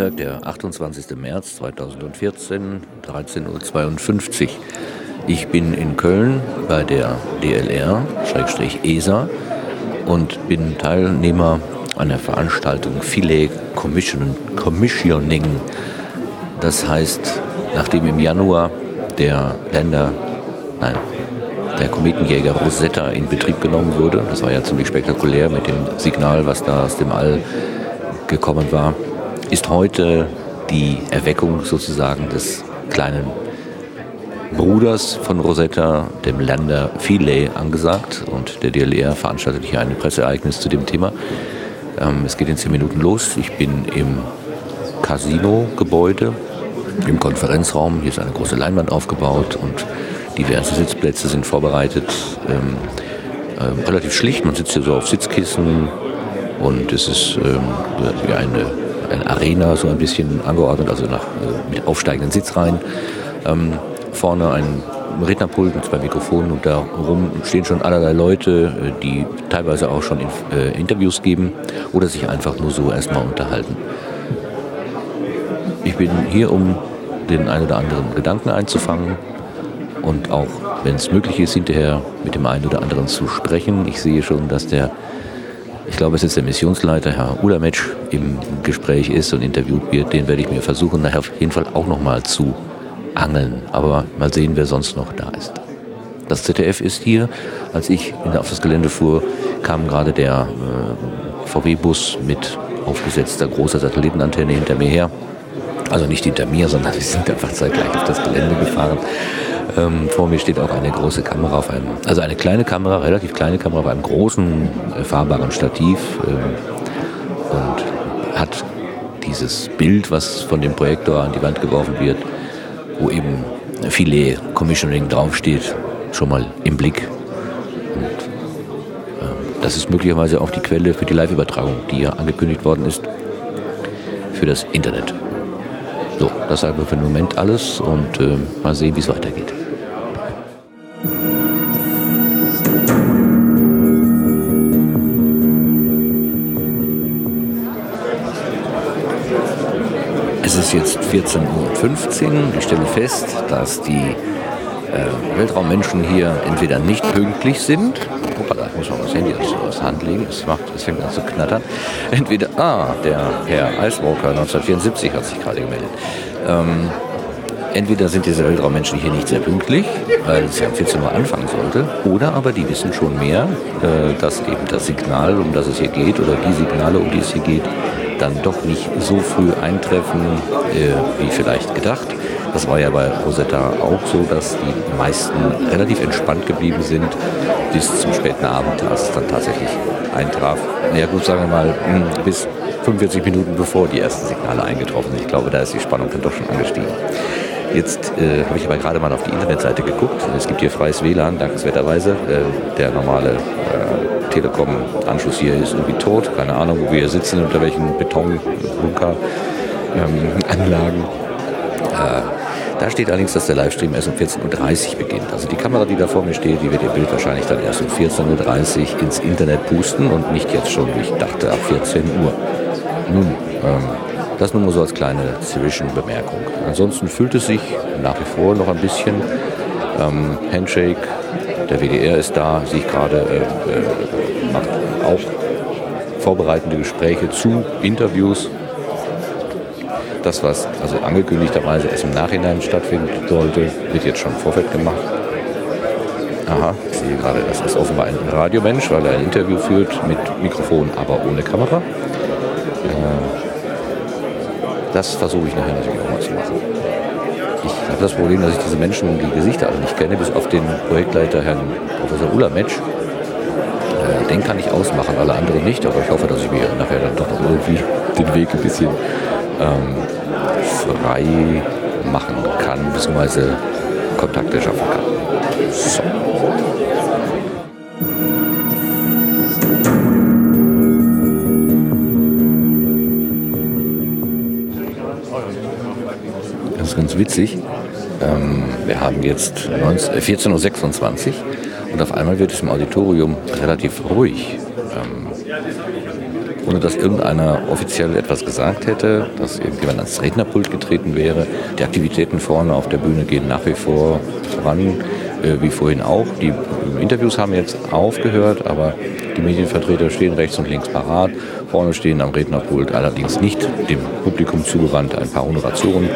Freitag, der 28. März 2014, 13.52 Uhr. Ich bin in Köln bei der DLR, Schrägstrich ESA, und bin Teilnehmer einer Veranstaltung Filet Commission, Commissioning. Das heißt, nachdem im Januar der Länder, nein, der Kometenjäger Rosetta in Betrieb genommen wurde, das war ja ziemlich spektakulär mit dem Signal, was da aus dem All gekommen war, ist heute die Erweckung sozusagen des kleinen Bruders von Rosetta, dem Lander Philae, angesagt. Und der DLR veranstaltet hier ein Presseereignis zu dem Thema. Ähm, es geht in zehn Minuten los. Ich bin im Casino-Gebäude, im Konferenzraum. Hier ist eine große Leinwand aufgebaut und diverse Sitzplätze sind vorbereitet. Ähm, ähm, relativ schlicht, man sitzt hier so auf Sitzkissen und es ist ähm, wie eine, eine Arena so ein bisschen angeordnet, also nach, äh, mit aufsteigenden Sitzreihen. Ähm, vorne ein Rednerpult mit zwei Mikrofonen und darum stehen schon allerlei Leute, äh, die teilweise auch schon äh, Interviews geben oder sich einfach nur so erstmal unterhalten. Ich bin hier, um den einen oder anderen Gedanken einzufangen und auch, wenn es möglich ist, hinterher mit dem einen oder anderen zu sprechen. Ich sehe schon, dass der, ich glaube, es ist der Missionsleiter, Herr Ulametsch, im Gespräch ist und interviewt wird. Den werde ich mir versuchen, nachher auf jeden Fall auch nochmal zu angeln. Aber mal sehen, wer sonst noch da ist. Das ZDF ist hier. Als ich auf das Gelände fuhr, kam gerade der äh, VW-Bus mit aufgesetzter großer Satellitenantenne hinter mir her. Also nicht hinter mir, sondern wir sind einfach zeitgleich auf das Gelände gefahren. Ähm, vor mir steht auch eine große Kamera auf einem, also eine kleine Kamera, relativ kleine Kamera auf einem großen äh, fahrbaren Stativ ähm, und hat dieses Bild, was von dem Projektor an die Wand geworfen wird, wo eben Filet Commissioning draufsteht, schon mal im Blick. Und, äh, das ist möglicherweise auch die Quelle für die Live-Übertragung, die ja angekündigt worden ist für das Internet. So, das sagen wir für den Moment alles und äh, mal sehen, wie es weitergeht. Ist jetzt 14.15 Uhr. Ich stelle fest, dass die äh, Weltraummenschen hier entweder nicht pünktlich sind. Hoppala, ich muss mal das Handy aus der Hand legen. Es, macht, es fängt an zu knattern. Entweder, ah, der Herr Icewalker 1974 hat sich gerade gemeldet. Ähm, entweder sind diese Weltraummenschen hier nicht sehr pünktlich, weil es ja um 14 Uhr anfangen sollte, oder aber die wissen schon mehr, äh, dass eben das Signal, um das es hier geht, oder die Signale, um die es hier geht, dann doch nicht so früh eintreffen, äh, wie vielleicht gedacht. Das war ja bei Rosetta auch so, dass die meisten relativ entspannt geblieben sind bis zum späten Abend, als es dann tatsächlich eintraf. Ja gut, sagen wir mal, hm, bis 45 Minuten bevor die ersten Signale eingetroffen sind. Ich glaube, da ist die Spannung dann doch schon angestiegen. Jetzt äh, habe ich aber gerade mal auf die Internetseite geguckt. Es gibt hier freies WLAN, dankenswerterweise. Äh, der normale äh, Telekom-Anschluss hier ist irgendwie tot. Keine Ahnung, wo wir hier sitzen, unter welchen Betonbunker-Anlagen. Ähm, da steht allerdings, dass der Livestream erst um 14.30 Uhr beginnt. Also die Kamera, die da vor mir steht, die wird ihr Bild wahrscheinlich dann erst um 14.30 Uhr ins Internet pusten und nicht jetzt schon, wie ich dachte, ab 14 Uhr. Nun, ähm, das nur so als kleine Zwischenbemerkung. Ansonsten fühlt es sich nach wie vor noch ein bisschen. Ähm, Handshake, der WDR ist da, sehe ich gerade, äh, äh, macht auch vorbereitende Gespräche zu Interviews das, was also angekündigterweise erst im Nachhinein stattfinden sollte, wird jetzt schon im Vorfeld gemacht. Aha, ich sehe gerade, das ist offenbar ein Radiomensch, weil er ein Interview führt mit Mikrofon, aber ohne Kamera. Äh, das versuche ich nachher natürlich auch mal. Ich habe das Problem, dass ich diese Menschen, die Gesichter alle nicht kenne, bis auf den Projektleiter Herrn Professor Ulametsch. Äh, den kann ich ausmachen, alle anderen nicht, aber ich hoffe, dass ich mir nachher dann doch noch irgendwie den Weg ein bisschen ähm, frei machen kann, beziehungsweise Kontakte schaffen kann. So. Das ist ganz witzig. Ähm, wir haben jetzt 14.26 Uhr und auf einmal wird es im Auditorium relativ ruhig. Ähm, ohne dass irgendeiner offiziell etwas gesagt hätte, dass irgendjemand ans Rednerpult getreten wäre. Die Aktivitäten vorne auf der Bühne gehen nach wie vor voran, äh, wie vorhin auch. Die Interviews haben jetzt aufgehört, aber die Medienvertreter stehen rechts und links parat. Vorne stehen am Rednerpult allerdings nicht dem Publikum zugewandt ein paar Honoratoren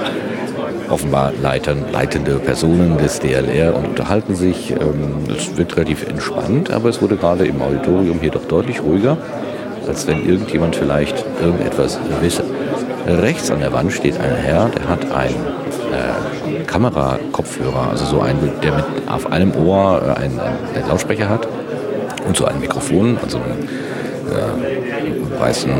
offenbar leitern, leitende Personen des DLR und unterhalten sich. Ähm, es wird relativ entspannt, aber es wurde gerade im Auditorium hier doch deutlich ruhiger, als wenn irgendjemand vielleicht irgendetwas wisse. Rechts an der Wand steht ein Herr, der hat einen äh, Kamerakopfhörer, also so einen, der mit auf einem Ohr äh, einen, einen Lautsprecher hat und so ein Mikrofon, also einen äh, weißen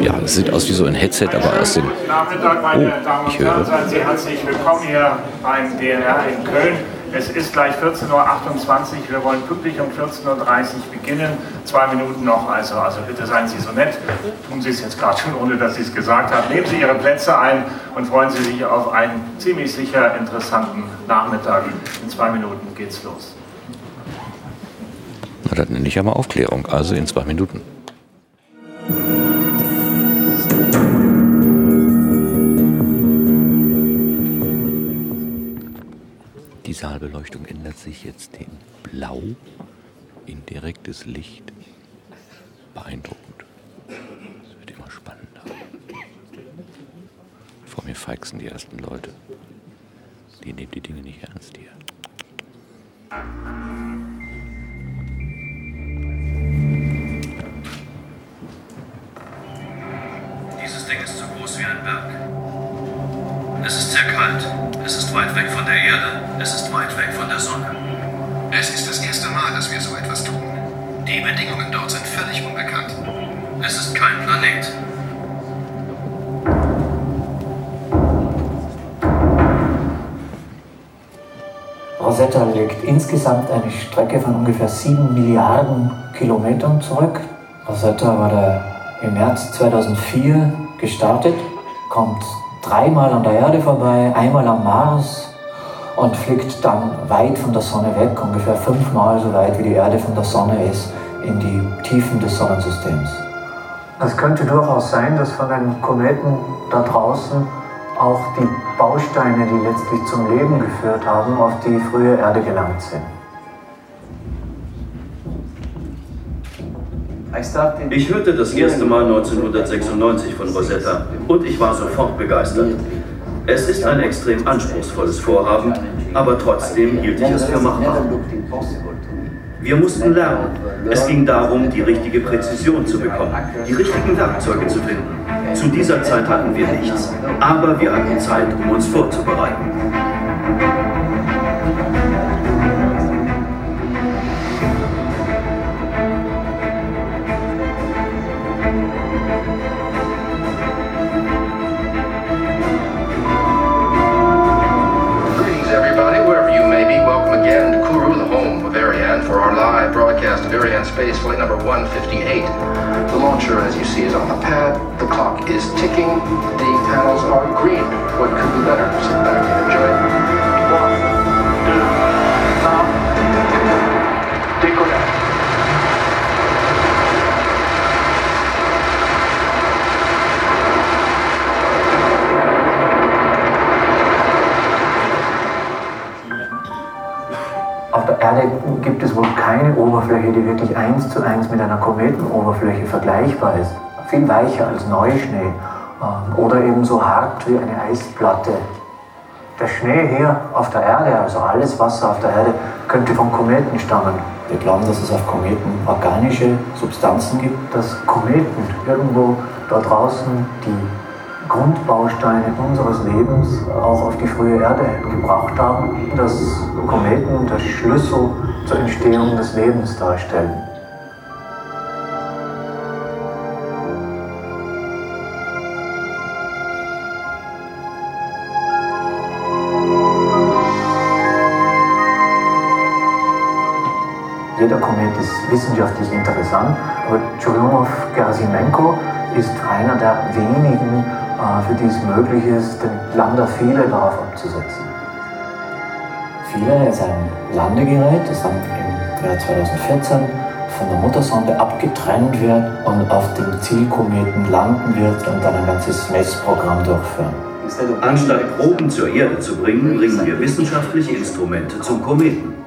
ja, es sieht aus wie so ein Headset, aber aus dem. Nachmittag, meine oh, Damen und Herren, seien Sie herzlich willkommen hier beim DNR in Köln. Es ist gleich 14.28 Uhr. Wir wollen pünktlich um 14.30 Uhr beginnen. Zwei Minuten noch, also, also bitte seien Sie so nett. Tun Sie es jetzt gerade schon, ohne dass Sie es gesagt haben. Nehmen Sie Ihre Plätze ein und freuen Sie sich auf einen ziemlich sicher interessanten Nachmittag. In zwei Minuten geht's los. Na, das nenne ich ja mal Aufklärung. Also in zwei Minuten. Saalbeleuchtung ändert sich jetzt in Blau, in direktes Licht. Beeindruckend. Es wird immer spannender. Vor mir feixen die ersten Leute. Die nehmen die Dinge nicht ernst hier. Rosetta legt insgesamt eine Strecke von ungefähr 7 Milliarden Kilometern zurück. Rosetta wurde im März 2004 gestartet, kommt dreimal an der Erde vorbei, einmal am Mars und fliegt dann weit von der Sonne weg, ungefähr fünfmal so weit wie die Erde von der Sonne ist, in die Tiefen des Sonnensystems. Es könnte durchaus sein, dass von den Kometen da draußen auch die Bausteine, die letztlich zum Leben geführt haben, auf die frühe Erde gelangt sind. Ich hörte das erste Mal 1996 von Rosetta und ich war sofort begeistert. Es ist ein extrem anspruchsvolles Vorhaben, aber trotzdem hielt ich es für machbar. Wir mussten lernen. Es ging darum, die richtige Präzision zu bekommen, die richtigen Werkzeuge zu finden. Zu dieser Zeit hatten wir nichts, aber wir hatten Zeit, um uns vorzubereiten. Space flight number 158. The launcher, as you see, is on the pad. The clock is ticking. The panels are green. What could be better? Sit back and enjoy. One, gibt es wohl keine Oberfläche, die wirklich eins zu eins mit einer Kometenoberfläche vergleichbar ist. Viel weicher als Neuschnee ähm, oder eben so hart wie eine Eisplatte. Der Schnee hier auf der Erde, also alles Wasser auf der Erde, könnte von Kometen stammen. Wir glauben, dass es auf Kometen organische Substanzen gibt, dass Kometen irgendwo da draußen die Grundbausteine unseres Lebens auch auf die frühe Erde gebracht haben, dass Kometen der Schlüssel zur Entstehung des Lebens darstellen. Jeder Komet ist wissenschaftlich interessant, aber Churyumov-Gerasimenko ist einer der wenigen für die es möglich ist, den Lander Philae darauf abzusetzen. Philae ist ein Landegerät, das dann im Jahr 2014 von der Muttersonde abgetrennt wird und auf dem Zielkometen landen wird und dann ein ganzes Messprogramm durchführen. Anstatt Proben zur Erde zu bringen, bringen wir wissenschaftliche Instrumente zum Kometen.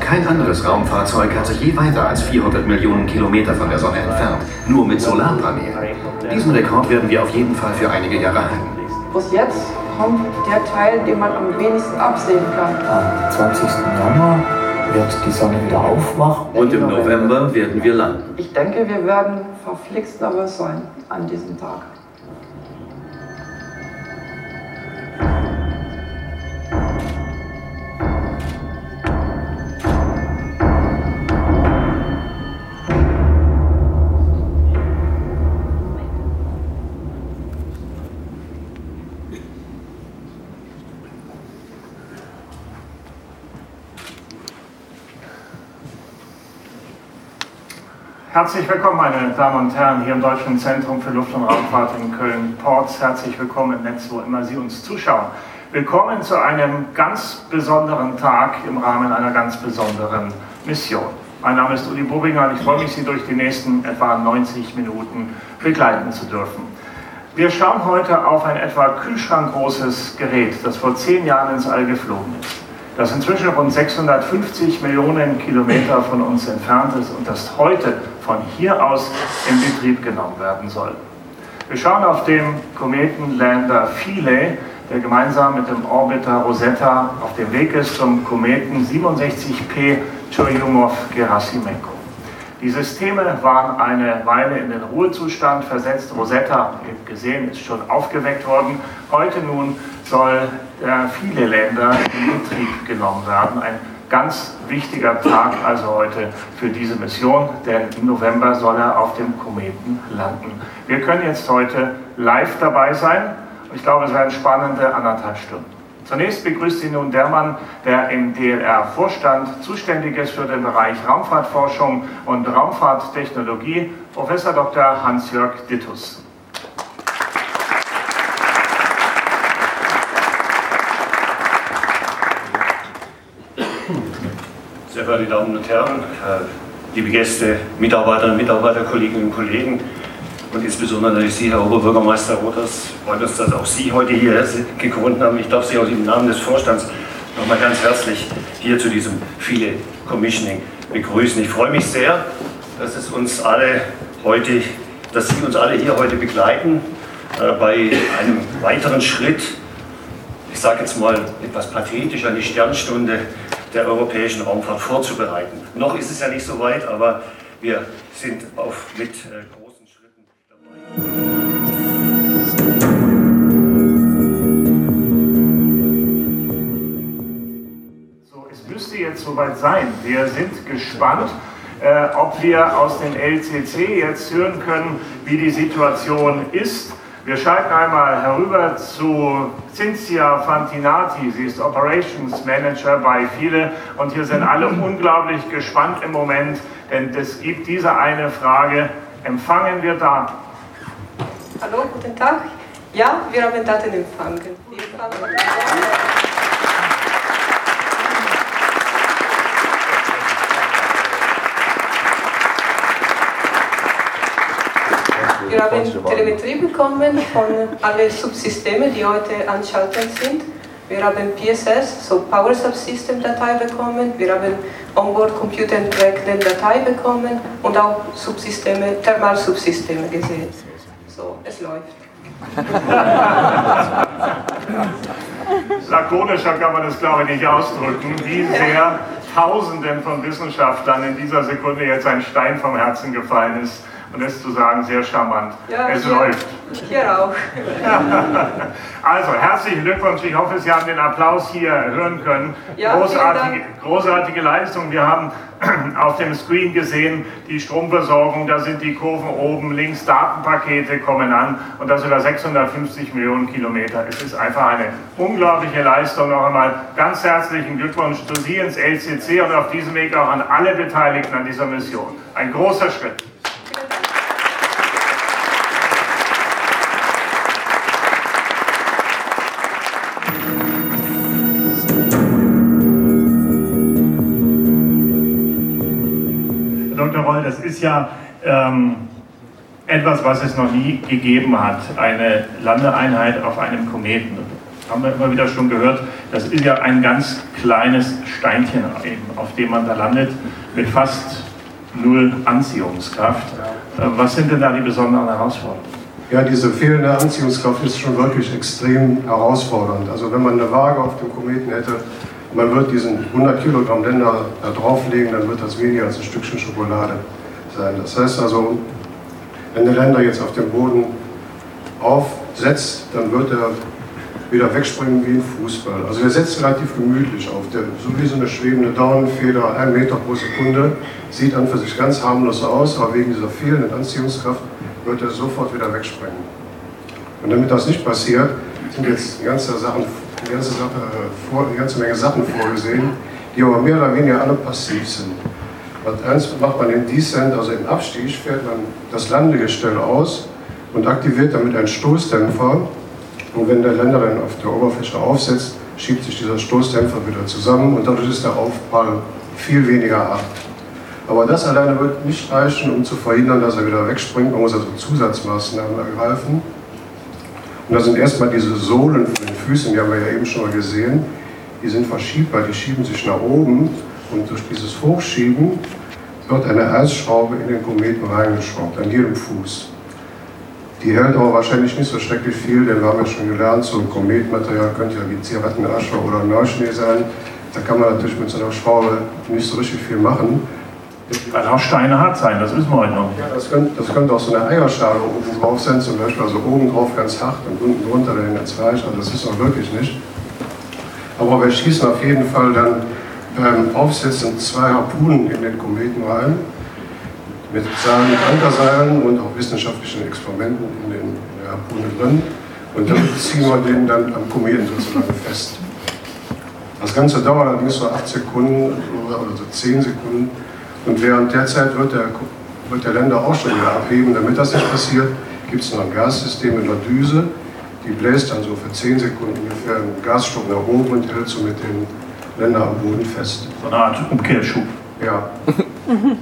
Kein anderes Raumfahrzeug hat sich je weiter als 400 Millionen Kilometer von der Sonne entfernt, nur mit Solarpanelen. Diesen Rekord werden wir auf jeden Fall für einige Jahre halten. Bis jetzt kommt der Teil, den man am wenigsten absehen kann. Am 20. Januar wird die Sonne wieder aufwachen. Und im November werden wir landen. Ich denke, wir werden verflixt nervös sein an diesem Tag. Herzlich willkommen, meine Damen und Herren, hier im Deutschen Zentrum für Luft- und Raumfahrt in Köln-Porz. Herzlich willkommen im Netz, wo immer Sie uns zuschauen. Willkommen zu einem ganz besonderen Tag im Rahmen einer ganz besonderen Mission. Mein Name ist Uli Bobinger und ich freue mich, Sie durch die nächsten etwa 90 Minuten begleiten zu dürfen. Wir schauen heute auf ein etwa kühlschrankgroßes Gerät, das vor zehn Jahren ins All geflogen ist das inzwischen rund 650 Millionen Kilometer von uns entfernt ist und das heute von hier aus in Betrieb genommen werden soll. Wir schauen auf den Kometenlander Philae, der gemeinsam mit dem Orbiter Rosetta auf dem Weg ist zum Kometen 67P Churyumov-Gerasimenko. Die Systeme waren eine Weile in den Ruhezustand versetzt. Rosetta, wie gesehen, ist schon aufgeweckt worden. Heute nun soll der viele Länder in Betrieb genommen werden. Ein ganz wichtiger Tag also heute für diese Mission, denn im November soll er auf dem Kometen landen. Wir können jetzt heute live dabei sein ich glaube, es werden spannende anderthalb Stunden. Zunächst begrüßt Sie nun der Mann, der im DLR-Vorstand zuständig ist für den Bereich Raumfahrtforschung und Raumfahrttechnologie, Professor Dr. Hans-Jörg Dittus. Sehr verehrte Damen und Herren, äh, liebe Gäste, Mitarbeiterinnen, Mitarbeiter, Kolleginnen und Kollegen und insbesondere natürlich Sie, Herr Oberbürgermeister Rothers, freut uns, dass auch Sie heute hier gegründet haben. Ich darf Sie auch im Namen des Vorstands nochmal ganz herzlich hier zu diesem viele Commissioning begrüßen. Ich freue mich sehr, dass es uns alle heute, dass Sie uns alle hier heute begleiten äh, bei einem weiteren Schritt. Ich sage jetzt mal etwas pathetisch an die Sternstunde der europäischen Raumfahrt vorzubereiten. Noch ist es ja nicht so weit, aber wir sind auf, mit äh, großen Schritten dabei. Es müsste jetzt soweit sein. Wir sind gespannt. Äh, ob wir aus dem LCC jetzt hören können, wie die Situation ist. Wir schalten einmal herüber zu Cinzia Fantinati. Sie ist Operations Manager bei Viele und hier sind alle unglaublich gespannt im Moment, denn es gibt diese eine Frage. Empfangen wir Daten? Hallo, guten Tag. Ja, wir haben Daten empfangen. Wir empfangen Wir haben Telemetrie bekommen von allen Subsystemen, die heute anschalten sind. Wir haben PSS, so Power Subsystem Datei bekommen. Wir haben Onboard Computer Entwickeln Datei bekommen und auch Subsysteme, Thermalsubsysteme gesehen. So, es läuft. Lakonischer kann man das, glaube ich, nicht ausdrücken, wie sehr Tausenden von Wissenschaftlern in dieser Sekunde jetzt ein Stein vom Herzen gefallen ist und es zu sagen, sehr charmant. Ja, es hier, läuft. Hier auch. Also, herzlichen Glückwunsch. Ich hoffe, Sie haben den Applaus hier hören können. Ja, großartige, großartige Leistung. Wir haben auf dem Screen gesehen, die Stromversorgung, da sind die Kurven oben, links Datenpakete kommen an und das über 650 Millionen Kilometer. Es ist einfach eine unglaubliche Leistung. Noch einmal ganz herzlichen Glückwunsch zu Sie ins LCC und auf diesem Weg auch an alle Beteiligten an dieser Mission. Ein großer Schritt. Das ist ja ähm, etwas, was es noch nie gegeben hat, eine Landeeinheit auf einem Kometen. Haben wir immer wieder schon gehört, das ist ja ein ganz kleines Steinchen, eben, auf dem man da landet, mit fast null Anziehungskraft. Äh, was sind denn da die besonderen Herausforderungen? Ja, diese fehlende Anziehungskraft ist schon wirklich extrem herausfordernd. Also wenn man eine Waage auf dem Kometen hätte, man wird diesen 100 Kilogramm Länder da drauflegen, dann wird das weniger als ein Stückchen Schokolade sein. Das heißt also, wenn der Länder jetzt auf dem Boden aufsetzt, dann wird er wieder wegspringen wie ein Fußball. Also er setzt relativ gemütlich auf, der, so wie so eine schwebende Daunenfeder, ein Meter pro Sekunde, sieht an für sich ganz harmlos aus, aber wegen dieser fehlenden Anziehungskraft wird er sofort wieder wegspringen. Und damit das nicht passiert, sind jetzt ganze, Sachen, eine ganze, Sache, eine ganze Menge Sachen vorgesehen, die aber mehr oder weniger alle passiv sind. Und eins macht man im Descent, also im Abstieg, fährt man das Landegestell aus und aktiviert damit einen Stoßdämpfer. Und wenn der Länder dann auf der Oberfläche aufsetzt, schiebt sich dieser Stoßdämpfer wieder zusammen und dadurch ist der Aufprall viel weniger hart. Aber das alleine wird nicht reichen, um zu verhindern, dass er wieder wegspringt. Man muss also Zusatzmaßnahmen ergreifen. Und da sind erstmal diese Sohlen von den Füßen, die haben wir ja eben schon mal gesehen, die sind verschiebbar, die schieben sich nach oben und durch dieses Hochschieben wird eine Eisschraube in den Kometen reingeschraubt, an jedem Fuß. Die hält aber wahrscheinlich nicht so schrecklich viel, denn wir haben ja schon gelernt, so ein Kometmaterial könnte ja wie Zigarettenasche oder Neuschnee sein. Da kann man natürlich mit so einer Schraube nicht so richtig viel machen. Kann auch Steine hart sein, das wissen wir heute noch. Ja, das könnte, das könnte auch so eine Eierschale oben drauf sein, zum Beispiel, also oben drauf ganz hart und unten drunter dann ganz weich, also das ist auch wirklich nicht. Aber wir schießen auf jeden Fall dann beim Aufsetzen zwei Harpunen in den Kometen rein, mit Seilen, Ankerseilen und auch wissenschaftlichen Experimenten in, den, in der Harpune drin. Und dann ziehen wir den dann am Kometen sozusagen fest. Das Ganze dauert allerdings so 8 Sekunden oder so 10 Sekunden. Und während der Zeit wird der, wird der Länder auch schon wieder abheben. Damit das nicht passiert, gibt es noch ein Gassystem in der Düse. Die bläst dann so für 10 Sekunden ungefähr einen Gasstock nach oben und hält so mit den Ländern am Boden fest. So eine Art Umkehrschub. Ja.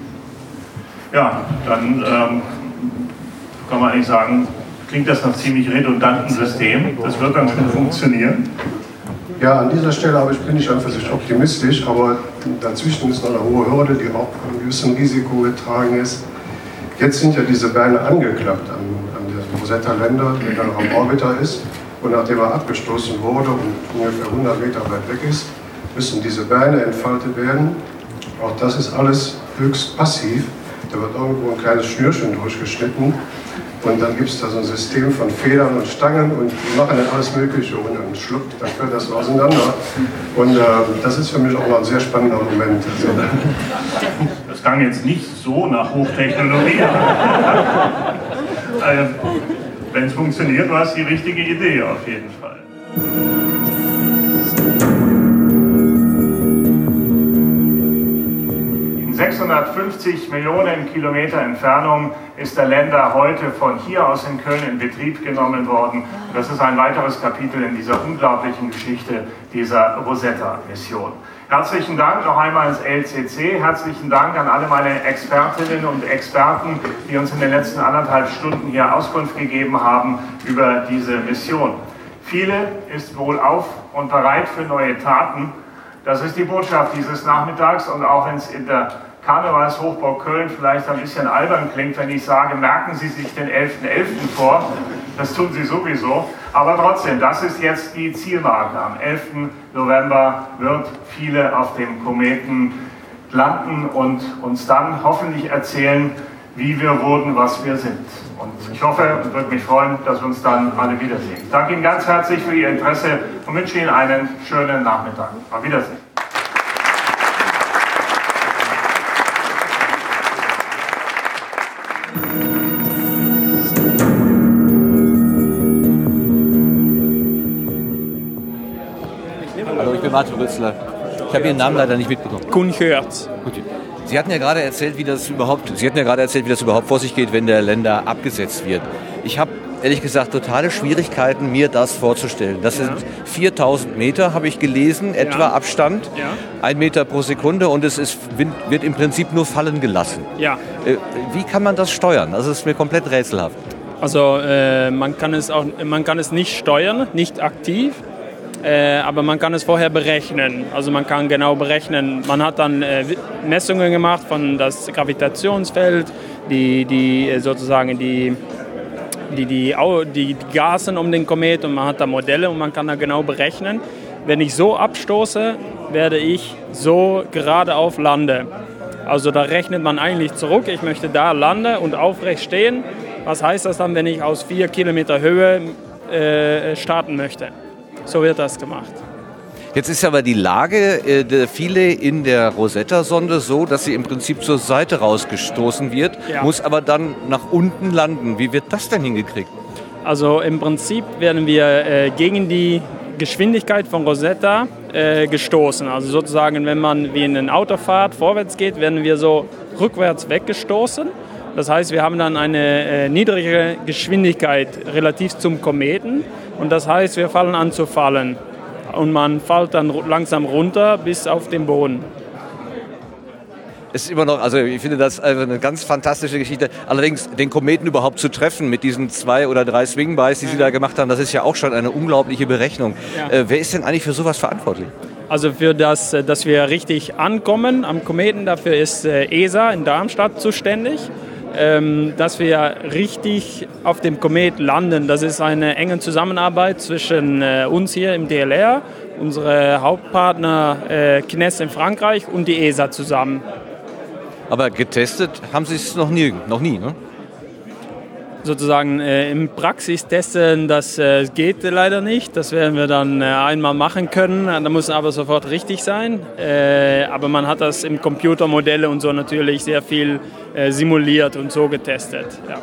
ja, dann ähm, kann man eigentlich sagen, klingt das nach ziemlich redundanten System. Das wird dann funktionieren. Ja, an dieser Stelle aber ich bin ich an für sich optimistisch, aber dazwischen ist noch eine hohe Hürde, die auch von gewissem Risiko getragen ist. Jetzt sind ja diese Beine angeklappt an, an der Rosetta-Länder, der dann am Orbiter ist. Und nachdem er abgestoßen wurde und ungefähr 100 Meter weit weg ist, müssen diese Beine entfaltet werden. Auch das ist alles höchst passiv. Da wird irgendwo ein kleines Schnürchen durchgeschnitten und dann gibt es da so ein System von Federn und Stangen und die machen dann alles Mögliche und dann schluckt, dann fällt das auseinander. Und äh, das ist für mich auch noch ein sehr spannender Moment. Also, das klang jetzt nicht so nach Hochtechnologie. also, Wenn es funktioniert, war es die richtige Idee auf jeden Fall. 650 Millionen Kilometer Entfernung ist der Länder heute von hier aus in Köln in Betrieb genommen worden. Das ist ein weiteres Kapitel in dieser unglaublichen Geschichte dieser Rosetta-Mission. Herzlichen Dank noch einmal ins LCC. Herzlichen Dank an alle meine Expertinnen und Experten, die uns in den letzten anderthalb Stunden hier Auskunft gegeben haben über diese Mission. Viele ist wohl auf und bereit für neue Taten. Das ist die Botschaft dieses Nachmittags und auch wenn es in der Karnevalshochburg Köln vielleicht ein bisschen albern klingt, wenn ich sage, merken Sie sich den 11.11. .11. vor. Das tun Sie sowieso. Aber trotzdem, das ist jetzt die Zielmarke. Am 11. November wird viele auf dem Kometen landen und uns dann hoffentlich erzählen, wie wir wurden, was wir sind. Und ich hoffe und würde mich freuen, dass wir uns dann alle wiedersehen. Ich danke Ihnen ganz herzlich für Ihr Interesse und wünsche Ihnen einen schönen Nachmittag. Auf Wiedersehen. Rützler. Ich habe Ihren Namen leider nicht mitbekommen. Hört. Sie hatten ja gerade erzählt, wie das überhaupt, Sie hatten ja gerade erzählt, wie das überhaupt vor sich geht, wenn der Länder abgesetzt wird. Ich habe ehrlich gesagt totale Schwierigkeiten, mir das vorzustellen. Das sind 4000 Meter, habe ich gelesen, etwa Ja. Abstand. Ja. Ein Meter pro Sekunde und es ist, wird im Prinzip nur fallen gelassen. Ja. Äh, Wie kann man das steuern? Es ist mir komplett rätselhaft. Also äh, man, kann es auch, man kann es nicht steuern, nicht aktiv, äh, aber man kann es vorher berechnen. Also man kann genau berechnen. Man hat dann äh, Messungen gemacht von das Gravitationsfeld, die, die äh, sozusagen die, die, die, die, Gasen um den Komet und man hat da Modelle und man kann da genau berechnen. Wenn ich so abstoße, werde ich so geradeauf lande. Also da rechnet man eigentlich zurück, ich möchte da lande und aufrecht stehen. Was heißt das dann, wenn ich aus vier Kilometer Höhe äh, starten möchte? So wird das gemacht. Jetzt ist aber die Lage äh, der viele in der Rosetta-Sonde so, dass sie im Prinzip zur Seite rausgestoßen wird, Ja. muss aber dann nach unten landen. Wie wird das denn hingekriegt? Also im Prinzip werden wir äh, gegen die Geschwindigkeit von Rosetta äh, gestoßen. Also sozusagen, wenn man wie in eine Autofahrt vorwärts geht, werden wir so rückwärts weggestoßen. Das heißt, wir haben dann eine äh, niedrigere Geschwindigkeit relativ zum Kometen. Und das heißt, wir fallen an zu fallen. Und man fällt dann langsam runter bis auf den Boden. Ist immer noch, also ich finde das eine ganz fantastische Geschichte. Allerdings den Kometen überhaupt zu treffen mit diesen zwei oder drei Swingbys, die Sie da gemacht haben, das ist ja auch schon eine unglaubliche Berechnung. Ja. Äh, wer ist denn eigentlich für sowas verantwortlich? Also für das, äh, dass wir richtig ankommen am Kometen, dafür ist äh, ESA in Darmstadt zuständig. Ähm, dass wir richtig auf dem Komet landen, das ist eine enge Zusammenarbeit zwischen äh, uns hier im DLR, unsere Hauptpartner äh, CNES in Frankreich und die ESA zusammen. Aber getestet haben Sie es noch nie, noch nie, ne? Sozusagen äh, im Praxis testen, das äh, geht leider nicht. Das werden wir dann äh, einmal machen können. Da muss aber sofort richtig sein. Äh, aber man hat das im Computermodelle und so natürlich sehr viel äh, simuliert und so getestet. Ja.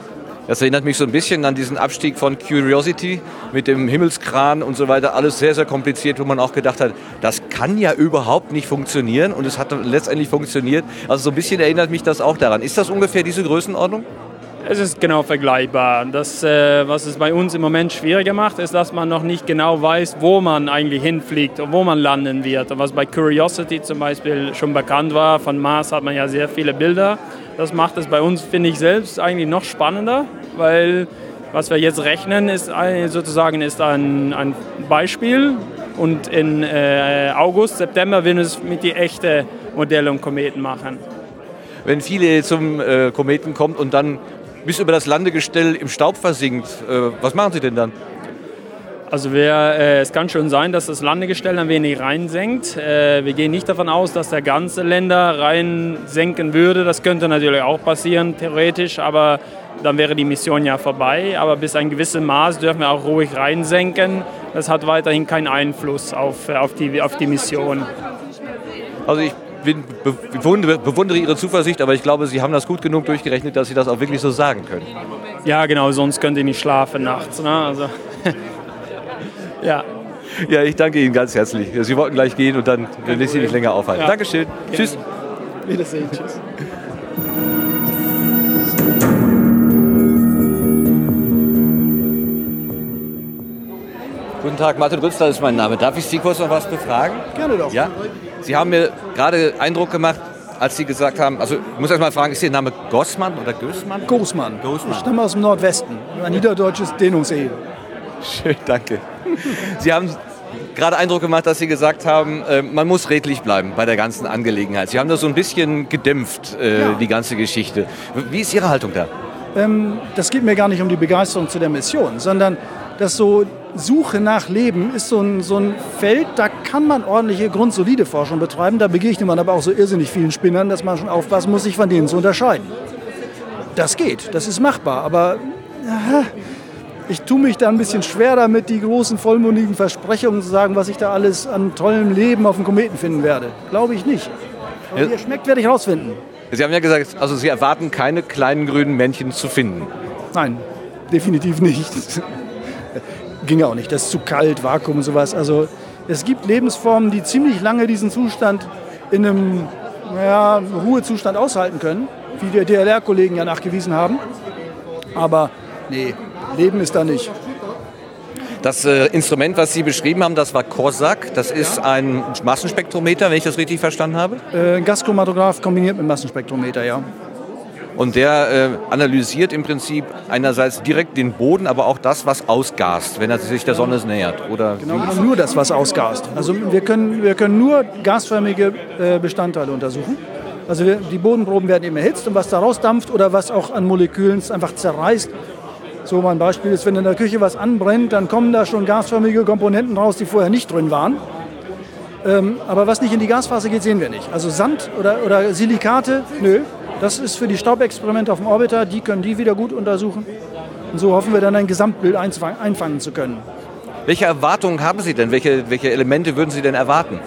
Das erinnert mich so ein bisschen an diesen Abstieg von Curiosity mit dem Himmelskran und so weiter. Alles sehr, sehr kompliziert, wo man auch gedacht hat, das kann ja überhaupt nicht funktionieren. Und es hat letztendlich funktioniert. Also so ein bisschen erinnert mich das auch daran. Ist das ungefähr diese Größenordnung? Es ist genau vergleichbar. Das, äh, was es bei uns im Moment schwieriger macht, ist, dass man noch nicht genau weiß, wo man eigentlich hinfliegt und wo man landen wird. Und was bei Curiosity zum Beispiel schon bekannt war, von Mars hat man ja sehr viele Bilder. Das macht es bei uns, finde ich selbst, eigentlich noch spannender, weil was wir jetzt rechnen, ist sozusagen ist ein, ein Beispiel. Und in äh, August, September werden wir es mit die echten Modelle und Kometen machen. Wenn viele zum äh, Kometen kommt und dann bis über das Landegestell im Staub versinkt, äh, was machen Sie denn dann? Also wir, äh, es kann schon sein, dass das Landegestell ein wenig reinsenkt. Äh, wir gehen nicht davon aus, dass der ganze Länder reinsenken würde. Das könnte natürlich auch passieren, theoretisch, aber dann wäre die Mission ja vorbei. Aber bis ein gewisses Maß dürfen wir auch ruhig reinsenken. Das hat weiterhin keinen Einfluss auf, äh, auf, die, auf die Mission. Also ich bin, be bewundere, bewundere Ihre Zuversicht, aber ich glaube, Sie haben das gut genug durchgerechnet, dass Sie das auch wirklich so sagen können. Ja, genau, sonst könnt ihr nicht schlafen nachts. Ne? Also, ja. Ja, ich danke Ihnen ganz herzlich. Sie wollten gleich gehen und dann will ich Sie nicht länger aufhalten. Ja. Dankeschön. Gerne. Tschüss. Wiedersehen. Tschüss. Guten Tag, Martin Rützler ist mein Name. Darf ich Sie kurz noch was befragen? Gerne doch. Ja? Sie haben mir gerade Eindruck gemacht, als Sie gesagt haben, also ich muss erst mal fragen, ist Ihr Name Gossmann oder Gößmann? Großmann. Großmann. Ich stamme aus dem Nordwesten. Ein niederdeutsches Dehnungsehe. Schön, danke. Sie haben gerade Eindruck gemacht, dass Sie gesagt haben, äh, man muss redlich bleiben bei der ganzen Angelegenheit. Sie haben das so ein bisschen gedämpft, äh, Ja. die ganze Geschichte. Wie ist Ihre Haltung da? Ähm, das geht mir gar nicht um die Begeisterung zu der Mission, sondern das so Suche nach Leben ist so ein, so ein Feld, da kann man ordentliche, grundsolide Forschung betreiben. Da begegnet man aber auch so irrsinnig vielen Spinnern, dass man schon aufpassen muss, sich von denen zu unterscheiden. Das geht, das ist machbar, aber ich tue mich da ein bisschen schwer damit, die großen vollmundigen Versprechungen zu sagen, was ich da alles an tollem Leben auf dem Kometen finden werde. Glaube ich nicht. Aber wie er schmeckt, werde ich rausfinden. Sie haben ja gesagt, also Sie erwarten keine kleinen grünen Männchen zu finden. Nein, definitiv nicht. Ging auch nicht. Das ist zu kalt, Vakuum und sowas. Also es gibt Lebensformen, die ziemlich lange diesen Zustand in einem naja, Ruhezustand aushalten können, wie die DLR-Kollegen ja nachgewiesen haben. Aber nee, Leben ist da nicht. Das äh, Instrument, was Sie beschrieben haben, das war COSAC. Das ist ein Massenspektrometer, wenn ich das richtig verstanden habe. Äh, Gaschromatograph kombiniert mit Massenspektrometer, ja. Und der äh, analysiert im Prinzip einerseits direkt den Boden, aber auch das, was ausgast, wenn er sich der Sonne nähert. Oder genau, nur das, was ausgast. Also wir können, wir können nur gasförmige äh, Bestandteile untersuchen. Also wir, die Bodenproben werden eben erhitzt und was da rausdampft oder was auch an Molekülen einfach zerreißt. So mein Beispiel ist, wenn in der Küche was anbrennt, dann kommen da schon gasförmige Komponenten raus, die vorher nicht drin waren. Ähm, aber was nicht in die Gasphase geht, sehen wir nicht. Also Sand oder, oder Silikate, nö, das ist für die Staubexperimente auf dem Orbiter, die können die wieder gut untersuchen. Und so hoffen wir dann ein Gesamtbild einfangen zu können. Welche Erwartungen haben Sie denn? Welche, welche Elemente würden Sie denn erwarten?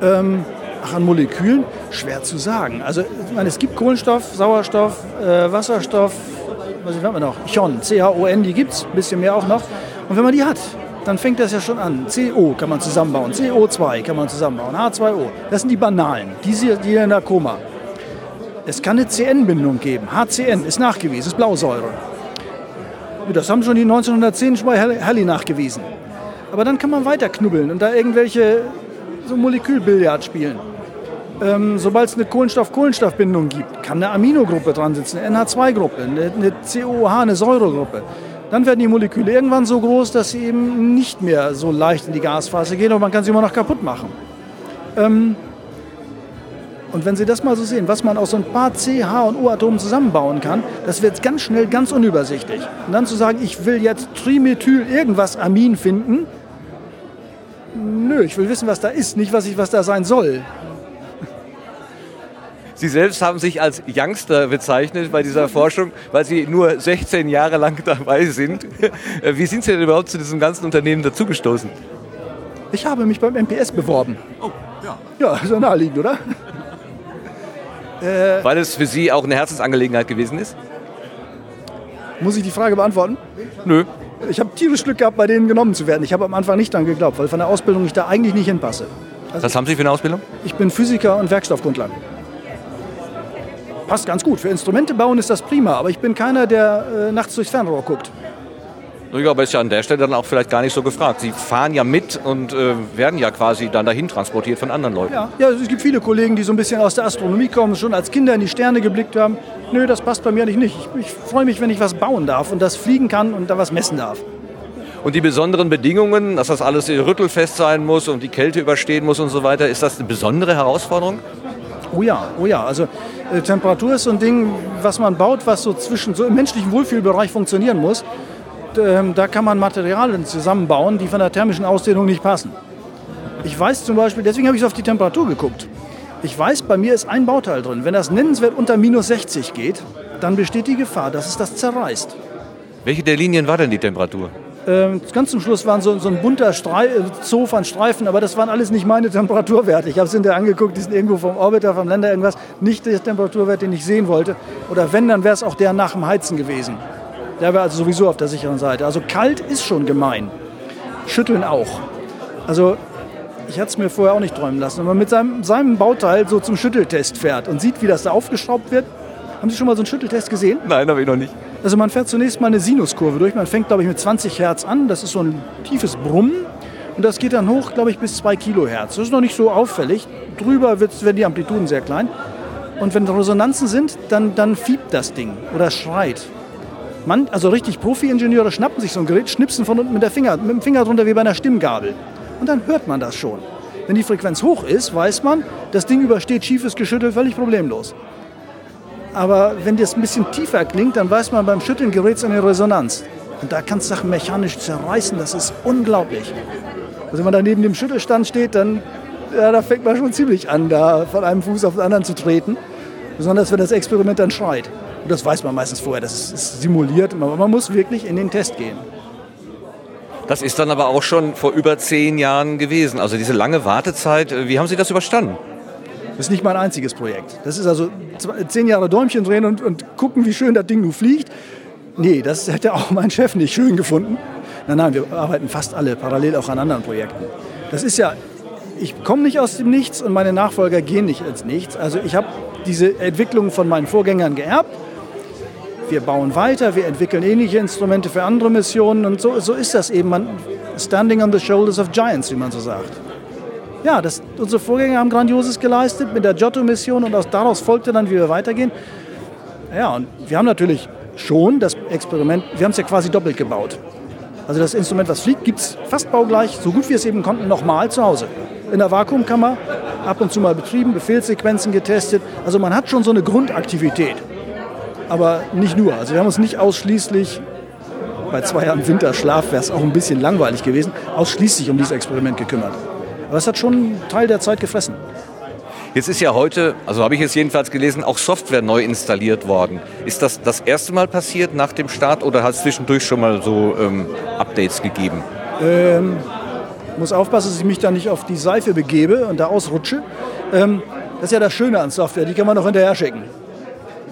Ähm, ach, an Molekülen? Schwer zu sagen. Also ich meine, es gibt Kohlenstoff, Sauerstoff, äh, Wasserstoff, was haben wir noch? Chon, C-H-O-N, die gibt es, ein bisschen mehr auch noch. Und wenn man die hat, dann fängt das ja schon an. CO kann man zusammenbauen, CO2 kann man zusammenbauen, H2O. Das sind die banalen, die, die in der Koma. Es kann eine CN-Bindung geben. HCN ist nachgewiesen, ist Blausäure. Das haben schon die 1910 bei Halley nachgewiesen. Aber dann kann man weiter knubbeln und da irgendwelche so Molekülbillard spielen. Ähm, Sobald es eine Kohlenstoff-Kohlenstoff-Bindung gibt, kann eine Aminogruppe dran sitzen, eine NH2-Gruppe, eine, COH, eine Säuregruppe. Dann werden die Moleküle irgendwann so groß, dass sie eben nicht mehr so leicht in die Gasphase gehen und man kann sie immer noch kaputt machen. Ähm, und wenn Sie das mal so sehen, was man aus so ein paar C, H und O-Atomen zusammenbauen kann, das wird ganz schnell ganz unübersichtlich. Und dann zu sagen, ich will jetzt Trimethyl irgendwas Amin finden, nö, ich will wissen, was da ist, nicht was, ich, was da sein soll. Sie selbst haben sich als Youngster bezeichnet bei dieser Forschung, weil Sie nur 16 Jahre lang dabei sind. Wie sind Sie denn überhaupt zu diesem ganzen Unternehmen dazugestoßen? Ich habe mich beim MPS beworben. Oh, ja. Ja, so naheliegend, oder? Äh, Weil es für Sie auch eine Herzensangelegenheit gewesen ist? Muss ich die Frage beantworten? Nö. Ich habe tierisch Glück gehabt, bei denen genommen zu werden. Ich habe am Anfang nicht daran geglaubt, weil von der Ausbildung ich da eigentlich nicht hinpasse. Also Was haben Sie für eine Ausbildung? Ich bin Physiker und Werkstoffgrundlagen. Passt ganz gut. Für Instrumente bauen ist das prima, aber ich bin keiner, der äh, nachts durchs Fernrohr guckt. Ja, aber ist ja an der Stelle dann auch vielleicht gar nicht so gefragt. Sie fahren ja mit und äh, werden ja quasi dann dahin transportiert von anderen Leuten. Ja. ja, es gibt viele Kollegen, die so ein bisschen aus der Astronomie kommen, schon als Kinder in die Sterne geblickt haben. Nö, das passt bei mir nicht. Ich, ich freue mich, wenn ich was bauen darf und das fliegen kann und da was messen darf. Und die besonderen Bedingungen, dass das alles rüttelfest sein muss und die Kälte überstehen muss und so weiter, ist das eine besondere Herausforderung? Oh ja, oh ja. Also äh, Temperatur ist so ein Ding, was man baut, was so zwischen so im menschlichen Wohlfühlbereich funktionieren muss ähm, da kann man Materialien zusammenbauen, die von der thermischen Ausdehnung nicht passen. Ich weiß zum Beispiel, deswegen habe ich so auf die Temperatur geguckt. Ich weiß, bei mir ist ein Bauteil drin. Wenn das nennenswert unter minus 60 geht, dann besteht die Gefahr, dass es das zerreißt. Welche der Linien war denn die Temperatur? Ähm, ganz zum Schluss waren so, so ein bunter Strei äh, Zoo von Streifen, aber das waren alles nicht meine Temperaturwerte. Ich habe es hinterher angeguckt, die sind irgendwo vom Orbiter, vom Länder irgendwas. Nicht der Temperaturwert, den ich sehen wollte. Oder wenn, dann wäre es auch der nach dem Heizen gewesen. Der wäre also sowieso auf der sicheren Seite. Also kalt ist schon gemein. Schütteln auch. Also ich hatte es mir vorher auch nicht träumen lassen. Wenn man mit seinem, seinem Bauteil so zum Schütteltest fährt und sieht, wie das da aufgeschraubt wird. Haben Sie schon mal so einen Schütteltest gesehen? Nein, habe ich noch nicht. Also man fährt zunächst mal eine Sinuskurve durch. Man fängt, glaube ich, mit 20 Hertz an. Das ist so ein tiefes Brummen. Und das geht dann hoch, glaube ich, bis 2 Kilohertz. Das ist noch nicht so auffällig. Drüber werden die Amplituden sehr klein. Und wenn Resonanzen sind, dann, dann fiebt das Ding oder schreit. Man, also richtig Profi-Ingenieure schnappen sich so ein Gerät, schnipsen von unten mit, der Finger, mit dem Finger drunter wie bei einer Stimmgabel. Und dann hört man das schon. Wenn die Frequenz hoch ist, weiß man, das Ding übersteht schiefes Geschüttel völlig problemlos. Aber wenn das ein bisschen tiefer klingt, dann weiß man beim Schütteln gerät es in eine Resonanz. Und da kannst du Sachen mechanisch zerreißen, das ist unglaublich. Also wenn man da neben dem Schüttelstand steht, dann ja, da fängt man schon ziemlich an, da von einem Fuß auf den anderen zu treten. Besonders wenn das Experiment dann schreit. Und das weiß man meistens vorher, das ist simuliert. Aber man muss wirklich in den Test gehen. Das ist dann aber auch schon vor über zehn Jahren gewesen. Also diese lange Wartezeit, äh, wie haben Sie das überstanden? Das ist nicht mein einziges Projekt. Das ist also zehn Jahre Däumchen drehen und, und gucken, wie schön das Ding nun fliegt. Nee, das hätte auch mein Chef nicht schön gefunden. Nein, nein, wir arbeiten fast alle parallel auch an anderen Projekten. Das ist ja, ich komme nicht aus dem Nichts und meine Nachfolger gehen nicht ins Nichts. Also ich habe diese Entwicklung von meinen Vorgängern geerbt wir bauen weiter, wir entwickeln ähnliche Instrumente für andere Missionen und so, so ist das eben. Man, standing on the shoulders of giants, wie man so sagt. Ja, das, unsere Vorgänger haben Grandioses geleistet mit der Giotto-Mission und aus, daraus folgte dann, wie wir weitergehen. Ja, und wir haben natürlich schon das Experiment, wir haben es ja quasi doppelt gebaut. Also das Instrument, was fliegt, gibt es fast baugleich, so gut wir es eben konnten, nochmal zu Hause. In der Vakuumkammer, ab und zu mal betrieben, Befehlssequenzen getestet. Also man hat schon so eine Grundaktivität. Aber nicht nur. Also wir haben uns nicht ausschließlich, bei zwei Jahren Winterschlaf wäre es auch ein bisschen langweilig gewesen, ausschließlich um dieses Experiment gekümmert. Aber es hat schon einen Teil der Zeit gefressen. Jetzt ist ja heute, also habe ich es jedenfalls gelesen, auch Software neu installiert worden. Ist das das erste Mal passiert nach dem Start oder hat es zwischendurch schon mal so ähm, Updates gegeben? Ähm, muss aufpassen, dass ich mich da nicht auf die Seife begebe und da ausrutsche. Ähm, das ist ja das Schöne an Software, die kann man noch hinterher schicken.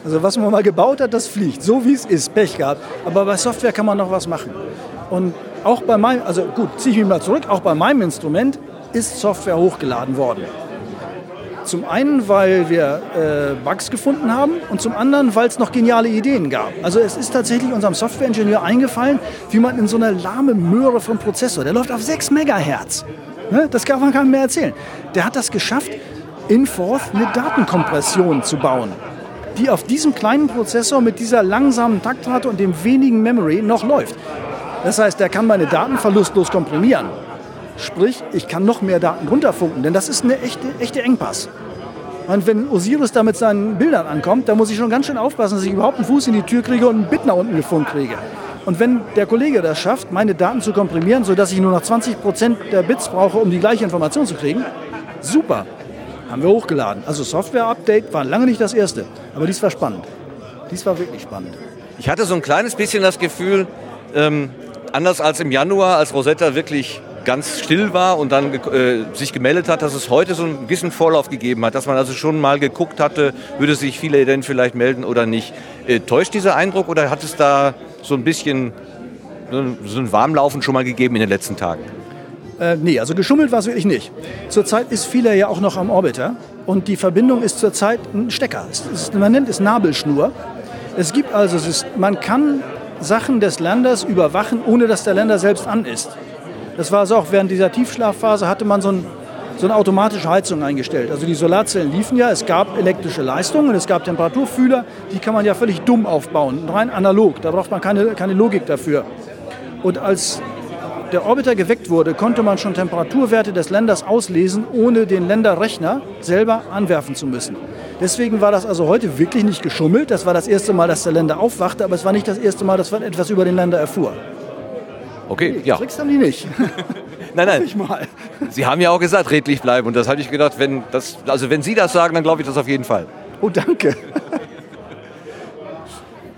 Also was man mal gebaut hat, das fliegt, so wie es ist, Pech gehabt. Aber bei Software kann man noch was machen. Und auch bei meinem, also gut, ziehe ich mich mal zurück, auch bei meinem Instrument ist Software hochgeladen worden. Zum einen, weil wir äh, Bugs gefunden haben und zum anderen, weil es noch geniale Ideen gab. Also es ist tatsächlich unserem Softwareingenieur eingefallen, wie man in so eine lahme Möhre vom Prozessor, der läuft auf 6 Megahertz, ne? das kann man keinem mehr erzählen, der hat das geschafft, in Forth eine Datenkompression zu bauen, die auf diesem kleinen Prozessor mit dieser langsamen Taktrate und dem wenigen Memory noch läuft. Das heißt, der kann meine Daten verlustlos komprimieren. Sprich, ich kann noch mehr Daten runterfunken, denn das ist eine echte, echte Engpass. Und wenn Osiris da mit seinen Bildern ankommt, da muss ich schon ganz schön aufpassen, dass ich überhaupt einen Fuß in die Tür kriege und einen Bit nach unten gefunkt kriege. Und wenn der Kollege das schafft, meine Daten zu komprimieren, sodass ich nur noch 20 Prozent der Bits brauche, um die gleiche Information zu kriegen, super. Haben wir hochgeladen. Also Software-Update war lange nicht das erste, aber dies war spannend. Dies war wirklich spannend. Ich hatte so ein kleines bisschen das Gefühl, ähm, anders als im Januar, als Rosetta wirklich ganz still war und dann äh, sich gemeldet hat, dass es heute so einen gewissen Vorlauf gegeben hat, dass man also schon mal geguckt hatte, würde sich viele denn vielleicht melden oder nicht. Äh, täuscht dieser Eindruck oder hat es da so ein bisschen so ein Warmlaufen schon mal gegeben in den letzten Tagen? Äh, nee, also geschummelt war es wirklich nicht. Zurzeit ist vieler ja auch noch am Orbiter und die Verbindung ist zurzeit ein Stecker. Ist, man nennt es Nabelschnur. Es gibt also, es ist, man kann Sachen des Landers überwachen, ohne dass der Länder selbst an ist. Das war also auch während dieser Tiefschlafphase hatte man so, ein, so eine automatische Heizung eingestellt. Also die Solarzellen liefen ja, es gab elektrische Leistungen, es gab Temperaturfühler, die kann man ja völlig dumm aufbauen, rein analog, da braucht man keine, keine Logik dafür. Und als der Orbiter geweckt wurde, konnte man schon Temperaturwerte des Länders auslesen, ohne den Länderrechner selber anwerfen zu müssen. Deswegen war das also heute wirklich nicht geschummelt. Das war das erste Mal, dass der Länder aufwachte, aber es war nicht das erste Mal, dass man etwas über den Länder erfuhr. Okay, nee, ja. Tricks haben die nicht. nein, nein. Ich mal. Sie haben ja auch gesagt, redlich bleiben. Und das habe ich gedacht, wenn, das, also wenn Sie das sagen, dann glaube ich das auf jeden Fall. Oh, danke.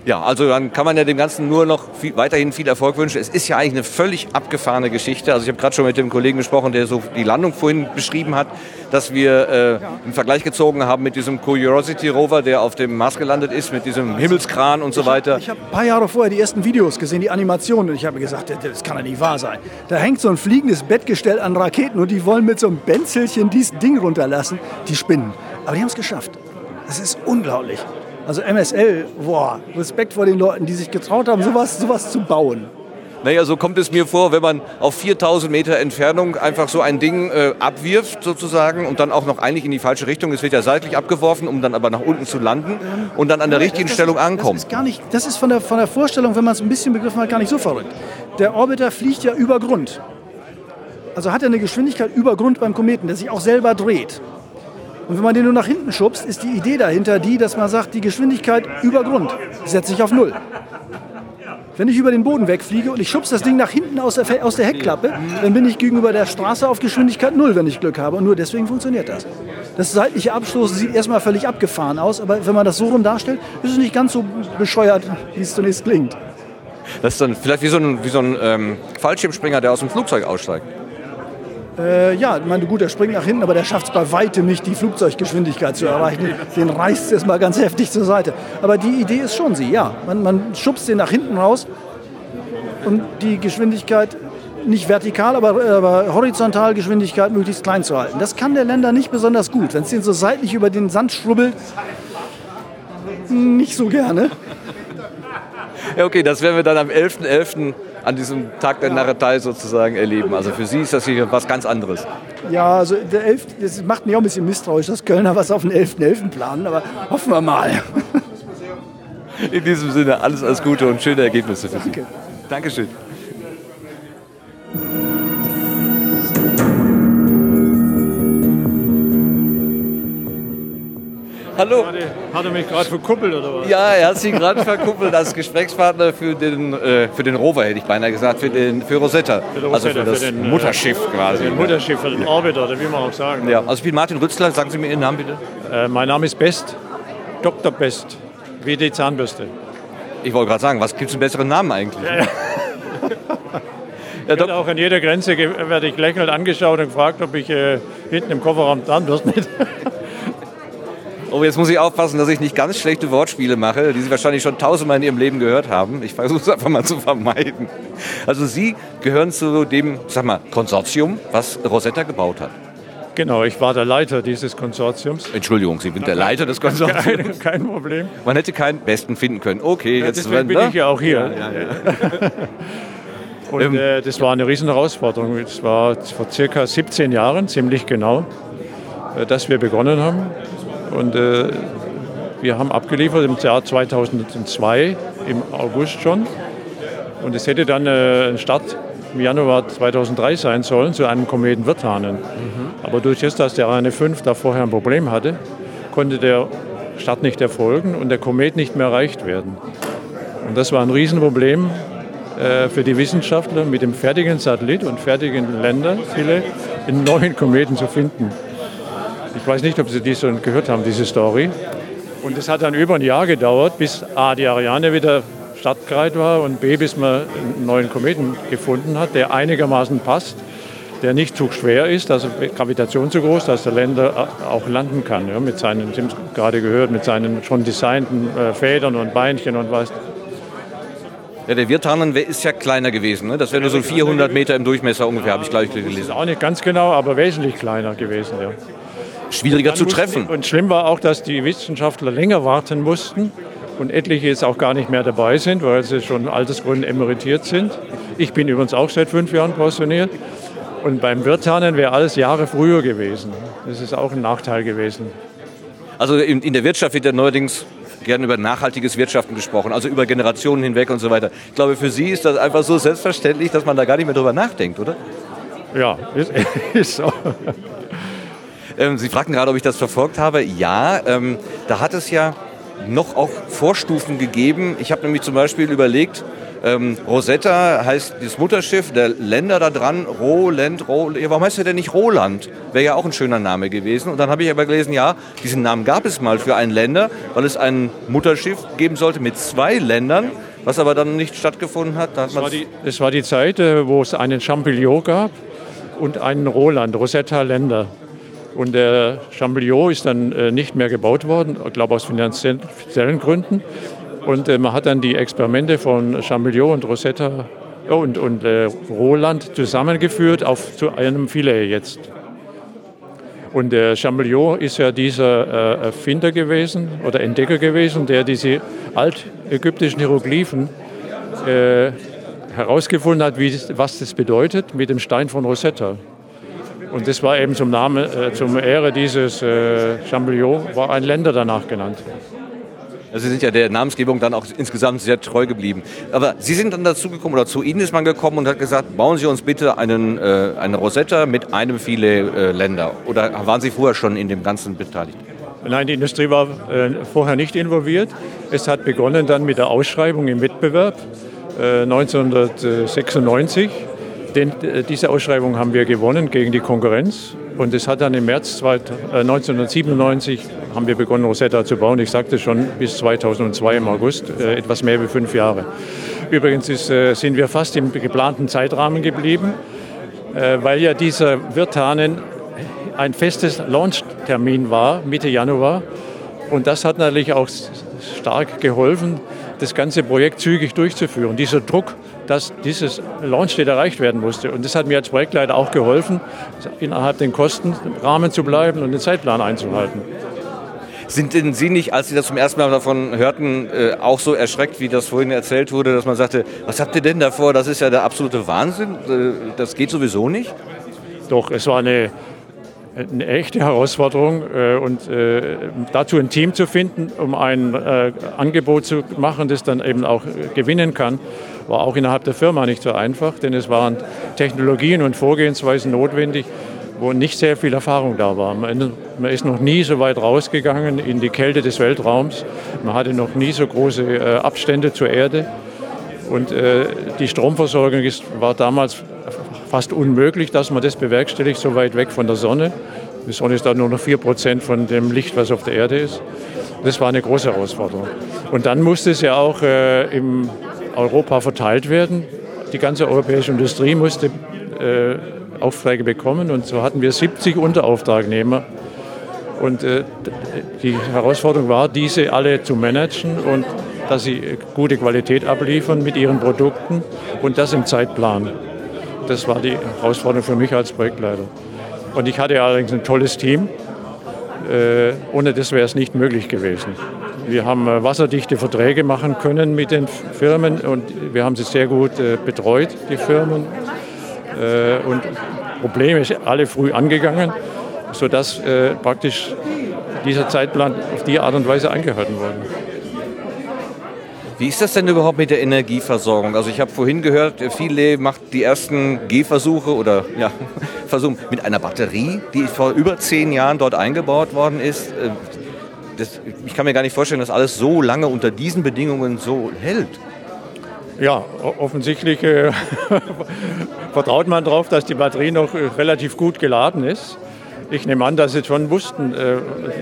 Ja, also dann kann man ja dem Ganzen nur noch viel, weiterhin viel Erfolg wünschen. Es ist ja eigentlich eine völlig abgefahrene Geschichte. Also ich habe gerade schon mit dem Kollegen gesprochen, der so die Landung vorhin beschrieben hat, dass wir äh, einen Vergleich gezogen haben mit diesem Curiosity Rover, der auf dem Mars gelandet ist, mit diesem Himmelskran und so weiter. Ich habe hab ein paar Jahre vorher die ersten Videos gesehen, die Animationen, und ich habe gesagt, das kann ja nicht wahr sein. Da hängt so ein fliegendes Bettgestell an Raketen und die wollen mit so einem Benzelchen dieses Ding runterlassen. Die spinnen. Aber die haben es geschafft. Das ist unglaublich. Also MSL, boah, Respekt vor den Leuten, die sich getraut haben, sowas, sowas zu bauen. Naja, so kommt es mir vor, wenn man auf 4000 Meter Entfernung einfach so ein Ding äh, abwirft sozusagen und dann auch noch eigentlich in die falsche Richtung. Es wird ja seitlich abgeworfen, um dann aber nach unten zu landen und dann an der richtigen das, Stellung ankommt. Das ist, gar nicht, das ist von der, von der Vorstellung, wenn man es ein bisschen begriffen hat, gar nicht so verrückt. Der Orbiter fliegt ja über Grund. Also hat er eine Geschwindigkeit über Grund beim Kometen, der sich auch selber dreht. Und wenn man den nur nach hinten schubst, ist die Idee dahinter die, dass man sagt, die Geschwindigkeit über Grund setze ich auf Null. Wenn ich über den Boden wegfliege und ich schubse das Ding nach hinten aus der, aus der Heckklappe, dann bin ich gegenüber der Straße auf Geschwindigkeit Null, wenn ich Glück habe. Und nur deswegen funktioniert das. Das seitliche Abstoßen sieht erstmal völlig abgefahren aus, aber wenn man das so rum darstellt, ist es nicht ganz so bescheuert, wie es zunächst klingt. Das ist dann vielleicht wie so ein, wie so ein ähm, Fallschirmspringer, der aus dem Flugzeug aussteigt. Äh, ja, ich meine, gut, der springt nach hinten, aber der schafft es bei weitem nicht, die Flugzeuggeschwindigkeit zu erreichen. Den reißt es mal ganz heftig zur Seite. Aber die Idee ist schon sie, ja. Man, man schubst den nach hinten raus und die Geschwindigkeit nicht vertikal, aber, aber horizontal Geschwindigkeit möglichst klein zu halten. Das kann der Länder nicht besonders gut. Wenn es den so seitlich über den Sand schrubbelt, nicht so gerne. Ja, okay, das werden wir dann am 11.11. .11. an diesem Tag der Narretei sozusagen erleben. Also für Sie ist das hier was ganz anderes. Ja, also der 11. Das macht mich auch ein bisschen misstrauisch, dass Kölner was auf den 11.11. .11. planen, aber hoffen wir mal. In diesem Sinne, alles, alles Gute und schöne Ergebnisse für Sie. Danke. Dankeschön. Hallo. Hat er mich gerade verkuppelt oder was? Ja, er hat Sie gerade verkuppelt als Gesprächspartner für den, äh, für den Rover, hätte ich beinahe gesagt, für, den, für Rosetta. Für den also Rosetta, für das für den, äh, Mutterschiff quasi. Für den Mutterschiff, für den Orbiter, oder wie man auch sagen. Ja, also ich bin Martin Rützler, sagen Sie mir Ihren Namen bitte. Äh, mein Name ist Best, Dr. Best, wie die Zahnbürste. Ich wollte gerade sagen, was gibt es einen besseren Namen eigentlich? Ja, ja. Ja, auch an jeder Grenze werde ich lächelnd angeschaut und gefragt, ob ich äh, hinten im Kofferraum Zahnbürste mit. Oh, jetzt muss ich aufpassen, dass ich nicht ganz schlechte Wortspiele mache, die Sie wahrscheinlich schon tausendmal in Ihrem Leben gehört haben. Ich versuche es einfach mal zu vermeiden. Also Sie gehören zu dem, sag mal, Konsortium, was Rosetta gebaut hat. Genau, ich war der Leiter dieses Konsortiums. Entschuldigung, Sie sind der Leiter des Konsortiums. Kein, kein Problem. Man hätte keinen besten finden können. Okay, Ja, jetzt deswegen bin ich ja auch hier. Ja, ja, ja. Und Ähm. äh, das war eine riesen Herausforderung. Es war vor circa 17 Jahren, ziemlich genau, äh, dass wir begonnen haben. Und äh, wir haben abgeliefert im Jahr 2002, im August schon. Und es hätte dann äh, ein Start im Januar 2003 sein sollen zu einem Kometen Wirtanen. Aber durch das, dass der Ariane 5 da vorher ein Problem hatte, konnte der Start nicht erfolgen und der Komet nicht mehr erreicht werden. Und das war ein Riesenproblem äh, für die Wissenschaftler, mit dem fertigen Satellit und fertigen Länderziele einen neuen Kometen zu finden. Ich weiß nicht, ob Sie dies schon gehört haben, diese Story. Und es hat dann über ein Jahr gedauert, bis A, die Ariane wieder startbereit war und B, bis man einen neuen Kometen gefunden hat, der einigermaßen passt, der nicht zu schwer ist, also Gravitation zu groß, dass der Länder auch landen kann. Ja, mit seinen, Sie haben es gerade gehört, mit seinen schon designten äh, Federn und Beinchen und was. Ja, der Wirtanen ist ja kleiner gewesen. Ne? Das wäre nur so 400 Meter im Durchmesser ungefähr, habe ich gleich gelesen. Auch nicht ganz genau, aber wesentlich kleiner gewesen. Ja. Schwieriger zu mussten- treffen. Und schlimm war auch, dass die Wissenschaftler länger warten mussten und etliche jetzt auch gar nicht mehr dabei sind, weil sie schon Altersgründen emeritiert sind. Ich bin übrigens auch seit fünf Jahren pensioniert. Und beim Wirtanen wäre alles Jahre früher gewesen. Das ist auch ein Nachteil gewesen. Also in, der Wirtschaft wird ja neuerdings gerne über nachhaltiges Wirtschaften gesprochen, also über Generationen hinweg und so weiter. Ich glaube, für Sie ist das einfach so selbstverständlich, dass man da gar nicht mehr drüber nachdenkt, oder? Ja, ist, ist so. Ähm, Sie fragten gerade, ob ich das verfolgt habe. Ja, ähm, da hat es ja noch auch Vorstufen gegeben. Ich habe nämlich zum Beispiel überlegt, ähm, Rosetta heißt das Mutterschiff, der Länder da dran, Roland, Ro ja, warum heißt er denn nicht Roland? Wäre ja auch ein schöner Name gewesen. Und dann habe ich aber gelesen, ja, diesen Namen gab es mal für ein Länder, weil es ein Mutterschiff geben sollte mit zwei Ländern, was aber dann nicht stattgefunden hat. Da hat man war, die, das war die Zeit, äh, wo es einen Champignon gab und einen Roland, Rosetta Und der Champignon ist dann äh, nicht mehr gebaut worden, ich glaube aus finanziellen Gründen. Und äh, man hat dann die Experimente von Champignon und Rosetta oh, und, und äh, Roland zusammengeführt auf zu einem Filet jetzt. Und der Champignon ist ja dieser äh, Erfinder gewesen oder Entdecker gewesen, der diese altägyptischen Hieroglyphen äh, herausgefunden hat, wie, was das bedeutet mit dem Stein von Rosetta. Und das war eben zum Namen, äh, zum Ehre dieses äh, Champignon, war ein Länder danach genannt. Also Sie sind ja der Namensgebung dann auch insgesamt sehr treu geblieben. Aber Sie sind dann dazu gekommen, oder zu Ihnen ist man gekommen und hat gesagt, bauen Sie uns bitte einen, äh, eine Rosetta mit einem viele äh, Länder. Oder waren Sie vorher schon in dem Ganzen beteiligt? Nein, die Industrie war äh, vorher nicht involviert. Es hat begonnen dann mit der Ausschreibung im Wettbewerb äh, 1996. Den, äh, diese Ausschreibung haben wir gewonnen gegen die Konkurrenz. Und es hat dann im März zweit- äh, 1997 haben wir begonnen, Rosetta zu bauen. Ich sagte schon, bis 2002 im August, äh, etwas mehr wie fünf Jahre. Übrigens ist, sind wir fast im geplanten Zeitrahmen geblieben, weil ja dieser Wirtanen ein festes Launchtermin war, Mitte Januar. Und das hat natürlich auch stark geholfen, das ganze Projekt zügig durchzuführen. Dieser Druck, dass dieses Launch-Date erreicht werden musste. Und das hat mir als Projektleiter auch geholfen, innerhalb den Kostenrahmen zu bleiben und den Zeitplan einzuhalten. Sind denn Sie nicht, als Sie das zum ersten Mal davon hörten, äh, auch so erschreckt, wie das vorhin erzählt wurde, dass man sagte, was habt ihr denn davor? Das ist ja der absolute Wahnsinn. Äh, das geht sowieso nicht? Doch, es war eine, eine echte Herausforderung äh, und äh, dazu ein Team zu finden, um ein äh, Angebot zu machen, das dann eben auch gewinnen kann, war auch innerhalb der Firma nicht so einfach, denn es waren Technologien und Vorgehensweisen notwendig, wo nicht sehr viel Erfahrung da war. Man, ist noch nie so weit rausgegangen in die Kälte des Weltraums. Man hatte noch nie so große äh, Abstände zur Erde. Und äh, die Stromversorgung ist, war damals fast unmöglich, dass man das bewerkstelligt, so weit weg von der Sonne. Die Sonne ist da nur noch 4 Prozent von dem Licht, was auf der Erde ist. Das war eine große Herausforderung. Und dann musste es ja auch äh, in Europa verteilt werden. Die ganze europäische Industrie musste äh, Aufträge bekommen und so hatten wir 70 Unterauftragnehmer. Und äh, die Herausforderung war, diese alle zu managen und dass sie gute Qualität abliefern mit ihren Produkten und das im Zeitplan. Das war die Herausforderung für mich als Projektleiter. Und ich hatte allerdings ein tolles Team. Äh, ohne das wäre es nicht möglich gewesen. Wir haben äh, wasserdichte Verträge machen können mit den Firmen und wir haben sie sehr gut äh, betreut, die Firmen. Äh, und Probleme alle früh angegangen, sodass praktisch dieser Zeitplan auf die Art und Weise eingehalten wurde. Wie ist das denn überhaupt mit der Energieversorgung? Also ich habe vorhin gehört, viele macht die ersten Gehversuche oder ja, Versuche mit einer Batterie, die vor über zehn Jahren dort eingebaut worden ist. Das, ich kann mir gar nicht vorstellen, dass alles so lange unter diesen Bedingungen so hält. Ja, offensichtlich äh, vertraut man darauf, dass die Batterie noch äh, relativ gut geladen ist. Ich nehme an, dass sie schon wussten, äh,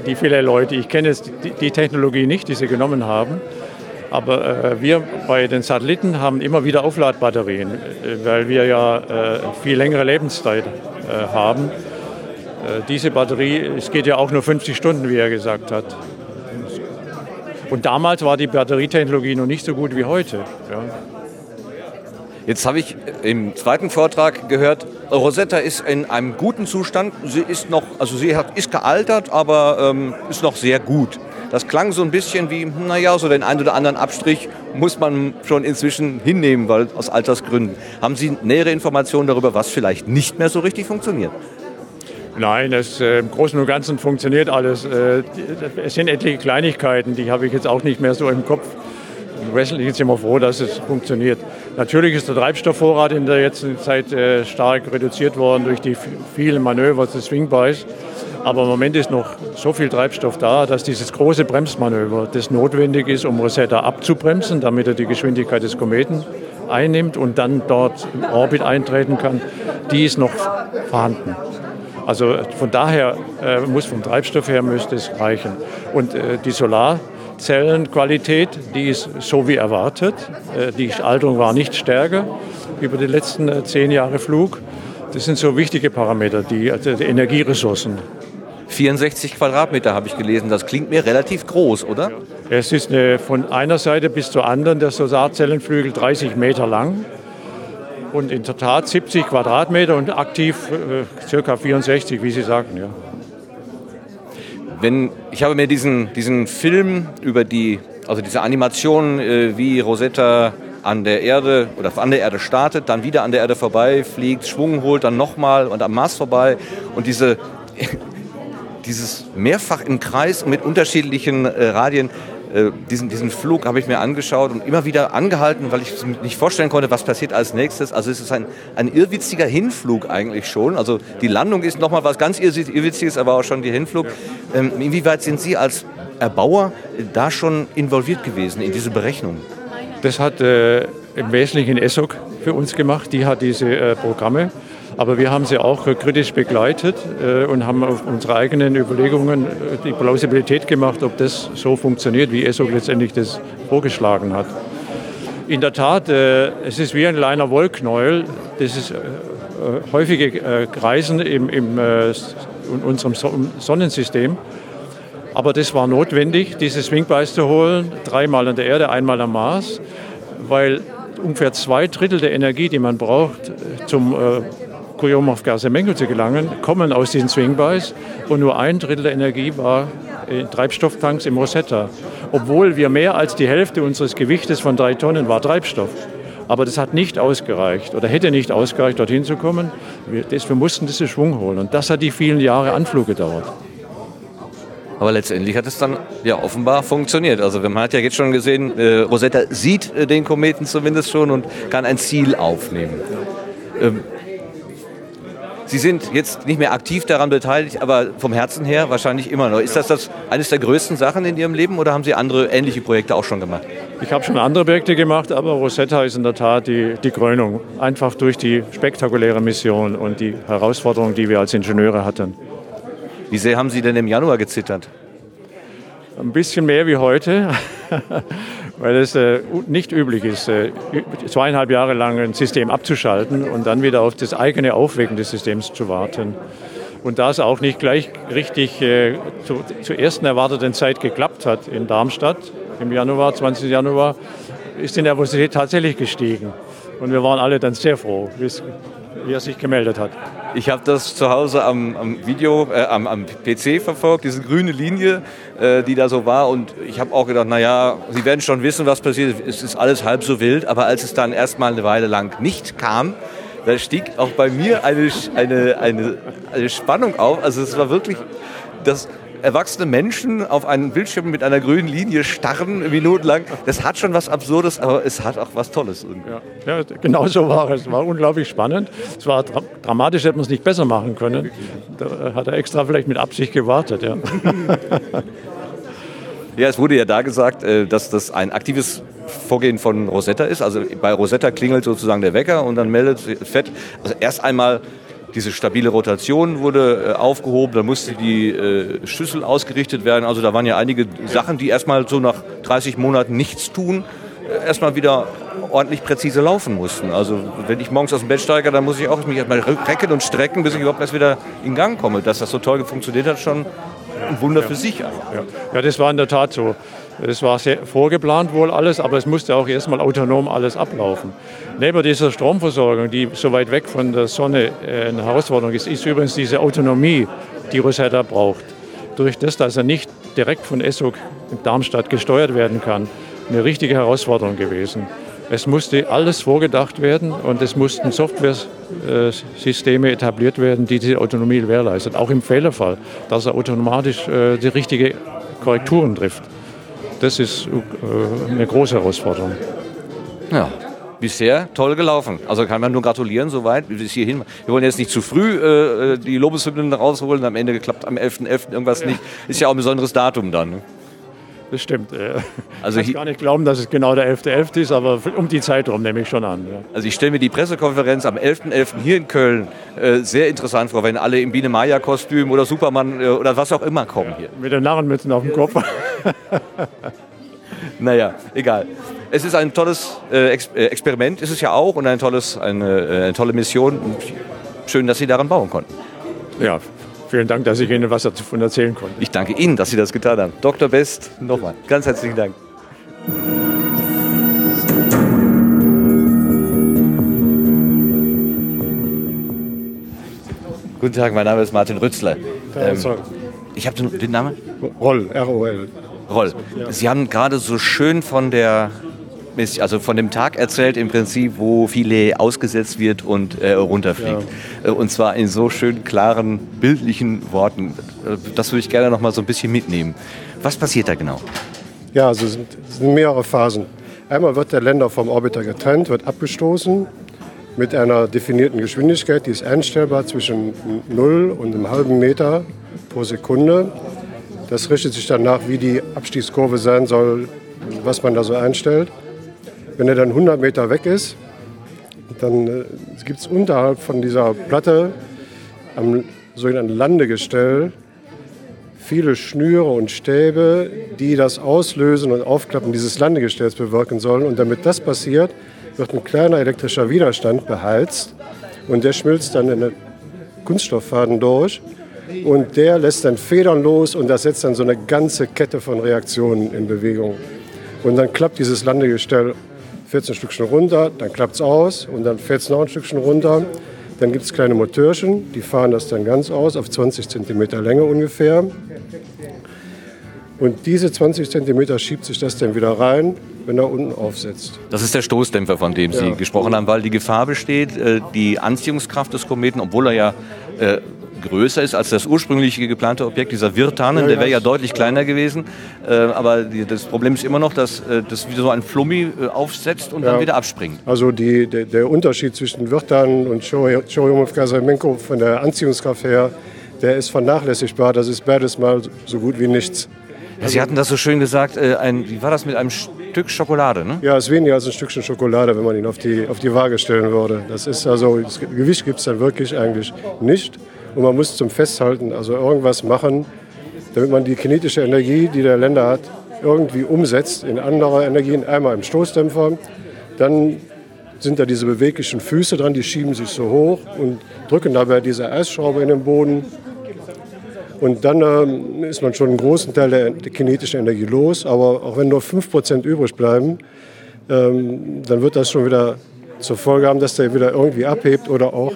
die viele Leute. Ich kenne jetzt die, die, Technologie nicht, die sie genommen haben. Aber äh, wir bei den Satelliten haben immer wieder Aufladbatterien, äh, weil wir ja äh, viel längere Lebenszeit haben. Diese Batterie, es geht ja auch nur 50 Stunden, wie er gesagt hat. Und damals war die Batterietechnologie noch nicht so gut wie heute. Ja. Jetzt habe ich im zweiten Vortrag gehört, Rosetta ist in einem guten Zustand. Sie ist noch, also sie hat, ist gealtert, aber ähm, ist noch sehr gut. Das klang so ein bisschen wie, naja, so den einen oder anderen Abstrich muss man schon inzwischen hinnehmen, weil aus Altersgründen. Haben Sie nähere Informationen darüber, was vielleicht nicht mehr so richtig funktioniert? Nein, es, äh, im Großen und Ganzen funktioniert alles. Äh, es sind etliche Kleinigkeiten, die habe ich jetzt auch nicht mehr so im Kopf. Im Wesentlichen sind wir froh, dass es funktioniert. Natürlich ist der Treibstoffvorrat in der jetzigen Zeit äh, stark reduziert worden durch die vielen Manöver des Swingbys. Aber im Moment ist noch so viel Treibstoff da, dass dieses große Bremsmanöver, das notwendig ist, um Rosetta abzubremsen, damit er die Geschwindigkeit des Kometen einnimmt und dann dort im Orbit eintreten kann, die ist noch vorhanden. Also von daher äh, muss vom Treibstoff her müsste es reichen. Und äh, die Solarzellenqualität, die ist so wie erwartet. Äh, die Alterung war nicht stärker über die letzten äh, zehn Jahre Flug. Das sind so wichtige Parameter, die, also die Energieressourcen. 64 Quadratmeter habe ich gelesen. Das klingt mir relativ groß, oder? Es ist eine, von einer Seite bis zur anderen der Solarzellenflügel 30 Meter lang und in der Tat 70 Quadratmeter und aktiv äh, circa 64, wie Sie sagten. Ja. Wenn, ich habe mir diesen, diesen Film über die, also diese Animation, äh, wie Rosetta an der Erde oder an der Erde startet, dann wieder an der Erde vorbei fliegt, Schwung holt, dann nochmal und am Mars vorbei und diese dieses mehrfach im Kreis mit unterschiedlichen äh, Radien diesen, diesen Flug habe ich mir angeschaut und immer wieder angehalten, weil ich nicht vorstellen konnte, was passiert als nächstes. Also es ist ein, ein irrwitziger Hinflug eigentlich schon. Also die Landung ist nochmal was ganz Irrwitziges, aber auch schon die Hinflug. Ähm, inwieweit sind Sie als Erbauer da schon involviert gewesen in diese Berechnung? Das hat äh, im Wesentlichen ESOC für uns gemacht. Die hat diese äh, Programme aber wir haben sie auch kritisch begleitet äh, und haben auf unsere eigenen Überlegungen äh, die Plausibilität gemacht, ob das so funktioniert, wie ESOC letztendlich das vorgeschlagen hat. In der Tat, äh, es ist wie ein kleiner Wollknäuel. Das ist häufige Kreisen im, im in unserem Sonnensystem. Aber das war notwendig, diese Swingbeis zu holen, dreimal an der Erde, einmal am Mars, weil ungefähr zwei Drittel der Energie, die man braucht zum Koyomov-Gase zu gelangen, kommen aus diesen Swingbys und nur ein Drittel der Energie war in Treibstofftanks im Rosetta. Obwohl wir mehr als die Hälfte unseres Gewichtes von drei Tonnen war Treibstoff. Aber das hat nicht ausgereicht oder hätte nicht ausgereicht, dorthin zu kommen. Wir, das, wir mussten diesen Schwung holen. Und das hat die vielen Jahre Anflug gedauert. Aber letztendlich hat es dann ja offenbar funktioniert. Also man hat ja jetzt schon gesehen, äh, Rosetta sieht äh, den Kometen zumindest schon und kann ein Ziel aufnehmen. Ähm, Sie sind jetzt nicht mehr aktiv daran beteiligt, aber vom Herzen her wahrscheinlich immer noch. Ist das, das eines der größten Sachen in Ihrem Leben oder haben Sie andere ähnliche Projekte auch schon gemacht? Ich habe schon andere Projekte gemacht, aber Rosetta ist in der Tat die, die Krönung. Einfach durch die spektakuläre Mission und die Herausforderungen, die wir als Ingenieure hatten. Wie sehr haben Sie denn im Januar gezittert? Ein bisschen mehr wie heute, weil es äh, nicht üblich ist, äh, zweieinhalb Jahre lang ein System abzuschalten und dann wieder auf das eigene Aufwecken des Systems zu warten. Und da es auch nicht gleich richtig äh, zu, zur ersten erwarteten Zeit geklappt hat in Darmstadt im Januar, 20. Januar, ist die Nervosität tatsächlich gestiegen. Und wir waren alle dann sehr froh, wie er sich gemeldet hat. Ich habe das zu Hause am, am Video, äh, am, am, PC verfolgt, diese grüne Linie, äh, die da so war. Und ich habe auch gedacht, naja, Sie werden schon wissen, was passiert. Es ist alles halb so wild. Aber als es dann erstmal eine Weile lang nicht kam, da stieg auch bei mir eine, eine, eine, eine Spannung auf. Also es war wirklich das erwachsene Menschen auf einen Bildschirm mit einer grünen Linie starren minutenlang. Das hat schon was Absurdes, aber es hat auch was Tolles. Ja, ja genau so war es. Es war unglaublich spannend. Es war dra dramatisch, hätte man es nicht besser machen können. Da hat er extra vielleicht mit Absicht gewartet. Ja. Ja, es wurde ja da gesagt, äh, dass das ein aktives Vorgehen von Rosetta ist. Also bei Rosetta klingelt sozusagen der Wecker und dann meldet Fett. Also erst einmal diese stabile Rotation wurde äh, aufgehoben, da musste die äh, Schüssel ausgerichtet werden. Also da waren ja einige Sachen, die erstmal so nach 30 Monaten nichts tun, äh, erstmal wieder ordentlich präzise laufen mussten. Also wenn ich morgens aus dem Bett steige, dann muss ich auch mich erstmal recken und strecken, bis ich überhaupt erst wieder in Gang komme. Dass das so toll funktioniert hat, schon ein Wunder für sich. Ja. ja, das war in der Tat so. Es war sehr vorgeplant wohl alles, aber es musste auch erstmal autonom alles ablaufen. Neben dieser Stromversorgung, die so weit weg von der Sonne äh, eine Herausforderung ist, ist übrigens diese Autonomie, die Rosetta braucht. Durch das, dass er nicht direkt von ESSOC in Darmstadt gesteuert werden kann, eine richtige Herausforderung gewesen. Es musste alles vorgedacht werden und es mussten Software-Systeme etabliert werden, die diese Autonomie gewährleisten. Auch im Fehlerfall, dass er automatisch äh, die richtigen Korrekturen trifft das ist äh, eine große Herausforderung. Ja, bisher toll gelaufen. Also kann man nur gratulieren, soweit bis hierhin. Wir wollen jetzt nicht zu früh äh, die Lobeshymnen rausholen, am Ende geklappt am 11.11. .11. irgendwas ja. nicht. Ist ja auch ein besonderes Datum dann. Ne? Das stimmt. Also ich kann gar nicht glauben, dass es genau der 11.11. .11. ist, aber um die Zeit rum nehme ich schon an. Ja. Also ich stelle mir die Pressekonferenz am 11.11. .11. hier in Köln äh, sehr interessant vor, wenn alle im Biene Maya Kostüm oder Superman äh, oder was auch immer kommen hier. Mit den Narrenmützen auf dem Kopf. naja, egal. Es ist ein tolles äh, Ex äh, Experiment, ist es ja auch, und ein tolles, eine, äh, eine tolle Mission. Schön, dass Sie daran bauen konnten. Ja, Vielen Dank, dass ich Ihnen was davon erzählen konnte. Ich danke Ihnen, dass Sie das getan haben. Dr. Best, nochmal ganz herzlichen Dank. Guten Tag, mein Name ist Martin Rützler. Ähm, ich habe den, den Namen? Roll, R-O-L. Roll. Sie haben gerade so schön von der also von dem Tag erzählt im Prinzip, wo Filet ausgesetzt wird und äh, runterfliegt. Ja. Äh, und zwar in so schön klaren, bildlichen Worten. Äh, das würde ich gerne noch mal so ein bisschen mitnehmen. Was passiert da genau? Ja, also es sind, es sind mehrere Phasen. Einmal wird der Länder vom Orbiter getrennt, wird abgestoßen mit einer definierten Geschwindigkeit, die ist einstellbar zwischen 0 und einem halben Meter pro Sekunde. Das richtet sich dann nach, wie die Abstiegskurve sein soll, was man da so einstellt. Wenn er dann 100 Meter weg ist, dann äh, gibt es unterhalb von dieser Platte am sogenannten Landegestell viele Schnüre und Stäbe, die das Auslösen und Aufklappen dieses Landegestells bewirken sollen. Und damit das passiert, wird ein kleiner elektrischer Widerstand beheizt und der schmilzt dann in den Kunststofffaden durch und der lässt dann Federn los und das setzt dann so eine ganze Kette von Reaktionen in Bewegung. Und dann klappt dieses Landegestell fährt es ein Stückchen runter, dann klappt es aus und dann fährt es noch ein Stückchen runter. Dann gibt es kleine Motörchen, die fahren das dann ganz aus, auf 20 cm Länge ungefähr. Und diese 20 cm schiebt sich das dann wieder rein, wenn er unten aufsetzt. Das ist der Stoßdämpfer, von dem Sie Ja. gesprochen haben, weil die Gefahr besteht, äh, die Anziehungskraft des Kometen, obwohl er ja äh, größer ist als das ursprüngliche geplante Objekt, dieser Wirtanen, der wäre ja deutlich kleiner gewesen. Äh, aber die, das Problem ist immer noch, dass äh, das wie so ein Flummi äh, aufsetzt und dann Ja. wieder abspringt. Also die, der, der Unterschied zwischen Wirtan und Churyumov-Kasamenko von der Anziehungskraft her, der ist vernachlässigbar. Das ist beides mal so gut wie nichts. Ja, Sie hatten das so schön gesagt, ein, wie war das mit einem Stück Schokolade, ne? Ja, es ist weniger als ein Stückchen Schokolade, wenn man ihn auf die, auf die Waage stellen würde. Das ist also, das Gewicht gibt es dann wirklich eigentlich nicht. Und man muss zum Festhalten also irgendwas machen, damit man die kinetische Energie, die der Länder hat, irgendwie umsetzt in andere Energien. Einmal im Stoßdämpfer, dann sind da diese beweglichen Füße dran, die schieben sich so hoch und drücken dabei diese Eisschraube in den Boden. Und dann ähm, ist man schon einen großen Teil der, der kinetischen Energie los. Aber auch wenn nur 5% übrig bleiben, ähm, dann wird das schon wieder zur Folge haben, dass der wieder irgendwie abhebt oder auch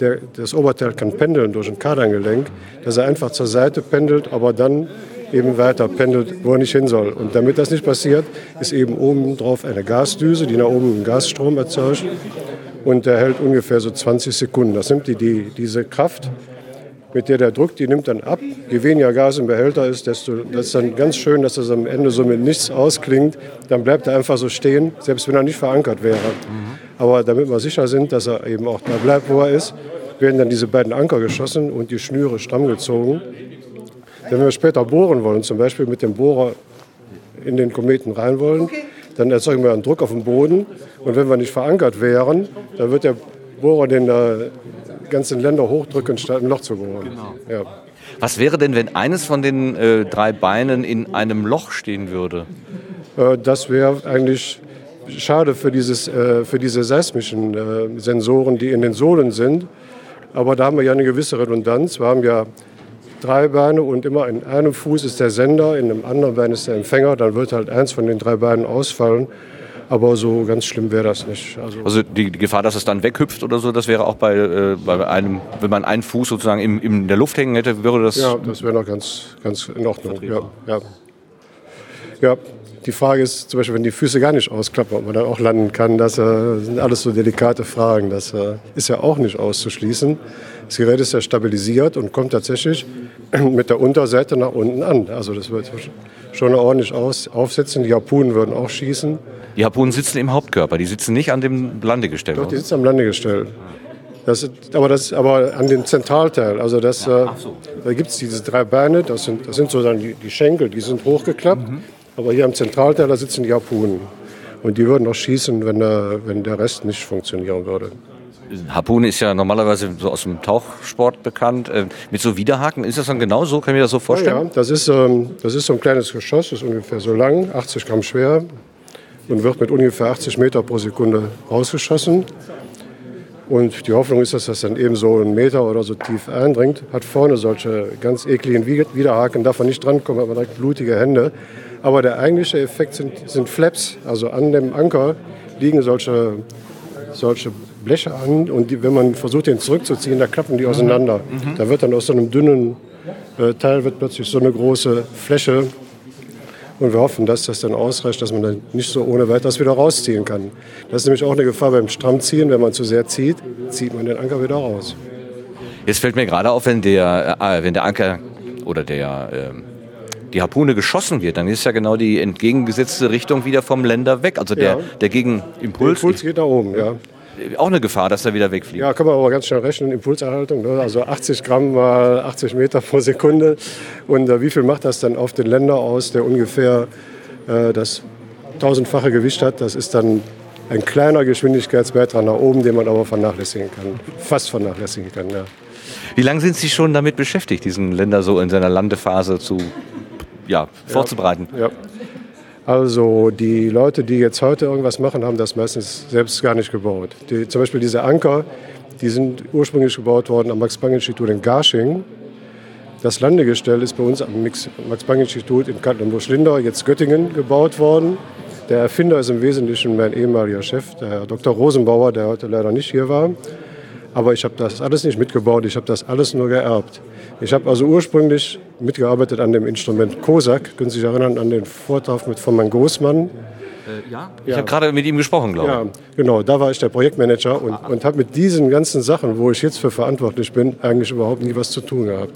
der, das Oberteil kann pendeln durch ein Kardangelenk, dass er einfach zur Seite pendelt, aber dann eben weiter pendelt, wo er nicht hin soll. Und damit das nicht passiert, ist eben oben drauf eine Gasdüse, die nach oben einen Gasstrom erzeugt und der hält ungefähr so 20 Sekunden. Das nimmt die, die, diese Kraft, mit der der drückt, die nimmt dann ab. Je weniger Gas im Behälter ist, desto das ist dann ganz schön, dass das am Ende so mit nichts ausklingt. Dann bleibt er einfach so stehen, selbst wenn er nicht verankert wäre. Aber damit wir sicher sind, dass er eben auch da bleibt, wo er ist, werden dann diese beiden Anker geschossen und die Schnüre stramm gezogen. Wenn wir später bohren wollen, zum Beispiel mit dem Bohrer in den Kometen rein wollen, dann erzeugen wir einen Druck auf dem Boden. Und wenn wir nicht verankert wären, dann wird der Bohrer den äh, ganzen Länder hochdrücken, statt ein Loch zu bohren. Ja. Was wäre denn, wenn eines von den äh, drei Beinen in einem Loch stehen würde? Äh, Das wäre eigentlich schade für, dieses, äh, für diese seismischen äh, Sensoren, die in den Sohlen sind. Aber da haben wir ja eine gewisse Redundanz. Wir haben ja drei Beine und immer in einem Fuß ist der Sender, in einem anderen Bein ist der Empfänger. Dann wird halt eins von den drei Beinen ausfallen. Aber so ganz schlimm wäre das nicht. Also, Also die, die Gefahr, dass es dann weghüpft oder so, das wäre auch bei, äh, bei einem, wenn man einen Fuß sozusagen im, in der Luft hängen hätte, würde das. ja, das wäre noch ganz, ganz in Ordnung. Ja, ja. ja, die Frage ist zum Beispiel, wenn die Füße gar nicht ausklappen, ob man dann auch landen kann. Das äh, sind alles so delikate Fragen. Das äh, ist ja auch nicht auszuschließen. Das Gerät ist ja stabilisiert und kommt tatsächlich mit der Unterseite nach unten an. Also das wird schon ordentlich aus, aufsetzen. Die Harpunen würden auch schießen. Die Harpunen sitzen im Hauptkörper, die sitzen nicht an dem Landegestell. Doch, die sitzen am Landegestell. Das ist, aber, das, aber an dem Zentralteil, also das, äh, da gibt es diese drei Beine, das sind, das sind so dann die, die Schenkel, die sind hochgeklappt. Aber hier am Zentralteil, da sitzen die Harpunen. Und die würden auch schießen, wenn der, wenn der Rest nicht funktionieren würde. Harpune ist ja normalerweise so aus dem Tauchsport bekannt. Äh, mit so Widerhaken, ist das dann genau so? Kann ich mir das so Ja, vorstellen? ja, das, ist, ähm, das ist so ein kleines Geschoss, das ist ungefähr so lang, 80 Gramm schwer und wird mit ungefähr 80 Meter pro Sekunde rausgeschossen. Und die Hoffnung ist, dass das dann eben so einen Meter oder so tief eindringt. Hat vorne solche ganz ekligen Wider- Widerhaken, darf man nicht drankommen, hat man direkt blutige Hände. Aber der eigentliche Effekt sind, sind Flaps. Also an dem Anker liegen solche, solche Bleche an und die, wenn man versucht, den zurückzuziehen, da klappen die auseinander. Mhm. Da wird dann aus so einem dünnen äh, Teil wird plötzlich so eine große Fläche. Und wir hoffen, dass das dann ausreicht, dass man dann nicht so ohne weiteres wieder rausziehen kann. Das ist nämlich auch eine Gefahr beim Strammziehen. Wenn man zu sehr zieht, zieht man den Anker wieder raus. Jetzt fällt mir gerade auf, wenn der, äh, wenn der Anker oder der, ähm, die Harpune geschossen wird, dann ist ja genau die entgegengesetzte Richtung wieder vom Länder weg. Also der, Ja. der Gegenimpuls. Der Impuls geht nach oben, ja. Auch eine Gefahr, dass er wieder wegfliegt. Ja, kann man aber ganz schnell rechnen, Impulserhaltung. Ne? Also 80 Gramm mal 80 Meter pro Sekunde. Und äh, wie viel macht das dann auf den Länder aus, der ungefähr äh, das tausendfache Gewicht hat? Das ist dann ein kleiner Geschwindigkeitsbeitrag nach oben, den man aber vernachlässigen kann. Fast vernachlässigen kann, ja. Wie lange sind Sie schon damit beschäftigt, diesen Länder so in seiner Landephase zu, ja, vorzubereiten? Ja. Also die Leute, die jetzt heute irgendwas machen, haben das meistens selbst gar nicht gebaut. Die, zum Beispiel diese Anker, die sind ursprünglich gebaut worden am Max-Planck-Institut in Garching. Das Landegestell ist bei uns am Max-Planck-Institut in Katlenburg-Lindau, jetzt Göttingen, gebaut worden. Der Erfinder ist im Wesentlichen mein ehemaliger Chef, der Herr Dr. Rosenbauer, der heute leider nicht hier war. Aber ich habe das alles nicht mitgebaut, ich habe das alles nur geerbt. Ich habe also ursprünglich mitgearbeitet an dem Instrument Kosak. Können Sie sich erinnern an den Vortrag mit von meinem Großmann? Äh, ja, ich habe gerade mit ihm gesprochen, glaube ich. Ja, genau, da war ich der Projektmanager und, und habe mit diesen ganzen Sachen, wo ich jetzt für verantwortlich bin, eigentlich überhaupt nie was zu tun gehabt.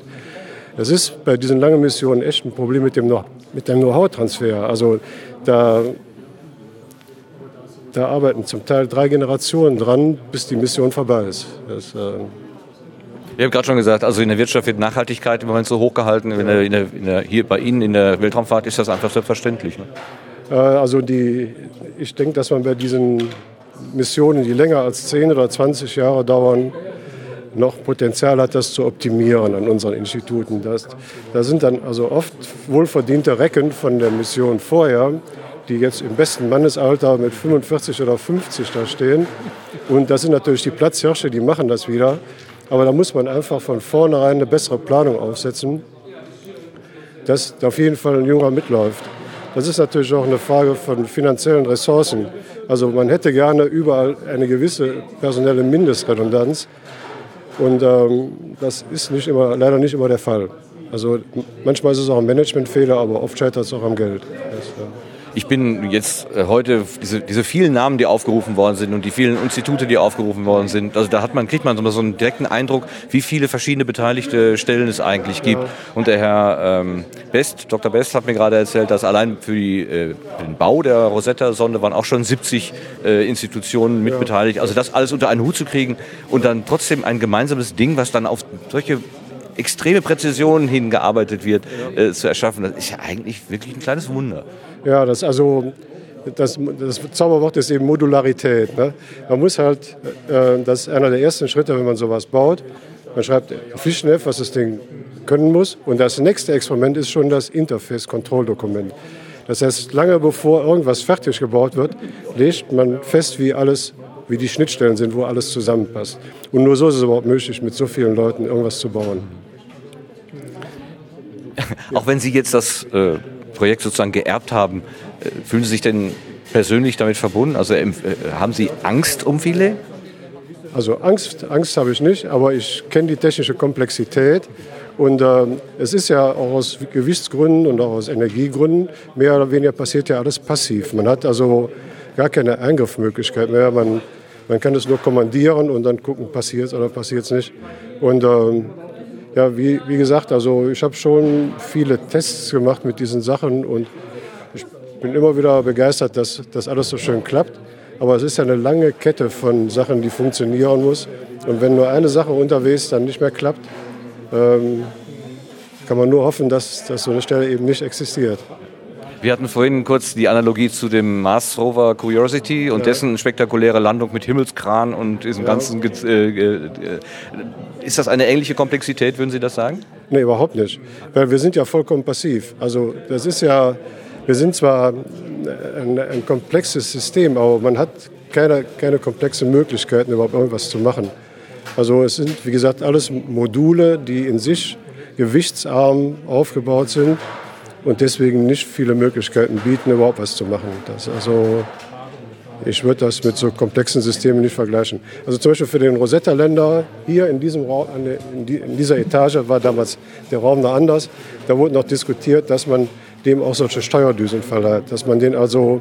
Das ist bei diesen langen Missionen echt ein Problem mit dem, Know- mit dem Know-how-Transfer. Also da, da arbeiten zum Teil drei Generationen dran, bis die Mission vorbei ist. Das, äh, Ich habe gerade schon gesagt, also in der Wirtschaft wird Nachhaltigkeit im Moment so hochgehalten. In der, in der, in der, hier bei Ihnen in der Weltraumfahrt ist das einfach selbstverständlich. Ne? Äh, Also die, ich denke, dass man bei diesen Missionen, die länger als 10 oder 20 Jahre dauern, noch Potenzial hat, das zu optimieren an unseren Instituten. Das, da sind dann also oft wohlverdiente Recken von der Mission vorher, die jetzt im besten Mannesalter mit 45 oder 50 da stehen. Und das sind natürlich die Platzhirsche, die machen das wieder. Aber da muss man einfach von vornherein eine bessere Planung aufsetzen, dass da auf jeden Fall ein Junger mitläuft. Das ist natürlich auch eine Frage von finanziellen Ressourcen. Also man hätte gerne überall eine gewisse personelle Mindestredundanz. Und ähm, das ist nicht immer, leider nicht immer der Fall. Also manchmal ist es auch ein Managementfehler, aber oft scheitert es auch am Geld. Das, äh, Ich bin jetzt äh, heute, diese, diese vielen Namen, die aufgerufen worden sind und die vielen Institute, die aufgerufen worden sind, also da hat man, kriegt man so einen direkten Eindruck, wie viele verschiedene beteiligte Stellen es eigentlich gibt. Und der Herr ähm, Best, Dr. Best hat mir gerade erzählt, dass allein für die, äh, den Bau der Rosetta-Sonde waren auch schon 70 äh, Institutionen mit beteiligt. Also das alles unter einen Hut zu kriegen und dann trotzdem ein gemeinsames Ding, was dann auf solche extreme Präzision hingearbeitet wird, äh, zu erschaffen, das ist ja eigentlich wirklich ein kleines Wunder. Ja, das also das, das Zauberwort ist eben Modularität. Ne? Man muss halt, äh, das ist einer der ersten Schritte, wenn man sowas baut. Man schreibt Fischneff, was das Ding können muss. Und das nächste Experiment ist schon das Interface-Kontrolldokument. Das heißt, lange bevor irgendwas fertig gebaut wird, legt man fest, wie alles, wie die Schnittstellen sind, wo alles zusammenpasst. Und nur so ist es überhaupt möglich, mit so vielen Leuten irgendwas zu bauen. Auch wenn Sie jetzt das äh, Projekt sozusagen geerbt haben, äh, fühlen Sie sich denn persönlich damit verbunden? Also ähm, äh, haben Sie Angst um viele? Also Angst, Angst habe ich nicht, aber ich kenne die technische Komplexität. Und äh, es ist ja auch aus Gewichtsgründen und auch aus Energiegründen, mehr oder weniger passiert ja alles passiv. Man hat also gar keine Eingriffmöglichkeit mehr. Man, man kann es nur kommandieren und dann gucken, passiert es oder passiert es nicht. Und ähm, ja, wie, wie gesagt, also ich habe schon viele Tests gemacht mit diesen Sachen und ich bin immer wieder begeistert, dass das alles so schön klappt. Aber es ist ja eine lange Kette von Sachen, die funktionieren muss. Und wenn nur eine Sache unterwegs dann nicht mehr klappt, ähm, kann man nur hoffen, dass, dass so eine Stelle eben nicht existiert. Wir hatten vorhin kurz die Analogie zu dem Mars Rover Curiosity und Ja. dessen spektakuläre Landung mit Himmelskran und diesem Ja. ganzen. Äh, äh, ist das eine ähnliche Komplexität, würden Sie das sagen? Nee, überhaupt nicht. Weil wir sind ja vollkommen passiv. Also das ist ja, wir sind zwar ein, ein komplexes System, aber man hat keine, keine komplexen Möglichkeiten, überhaupt irgendwas zu machen. Also es sind, wie gesagt, alles Module, die in sich gewichtsarm aufgebaut sind und deswegen nicht viele Möglichkeiten bieten, überhaupt was zu machen. Das also, ich würde das mit so komplexen Systemen nicht vergleichen. Also zum Beispiel für den Rosetta-Länder hier in, diesem Raum, in, die, in dieser Etage war damals der Raum noch anders. Da wurde noch diskutiert, dass man dem auch solche Steuerdüsen verleiht, dass man den also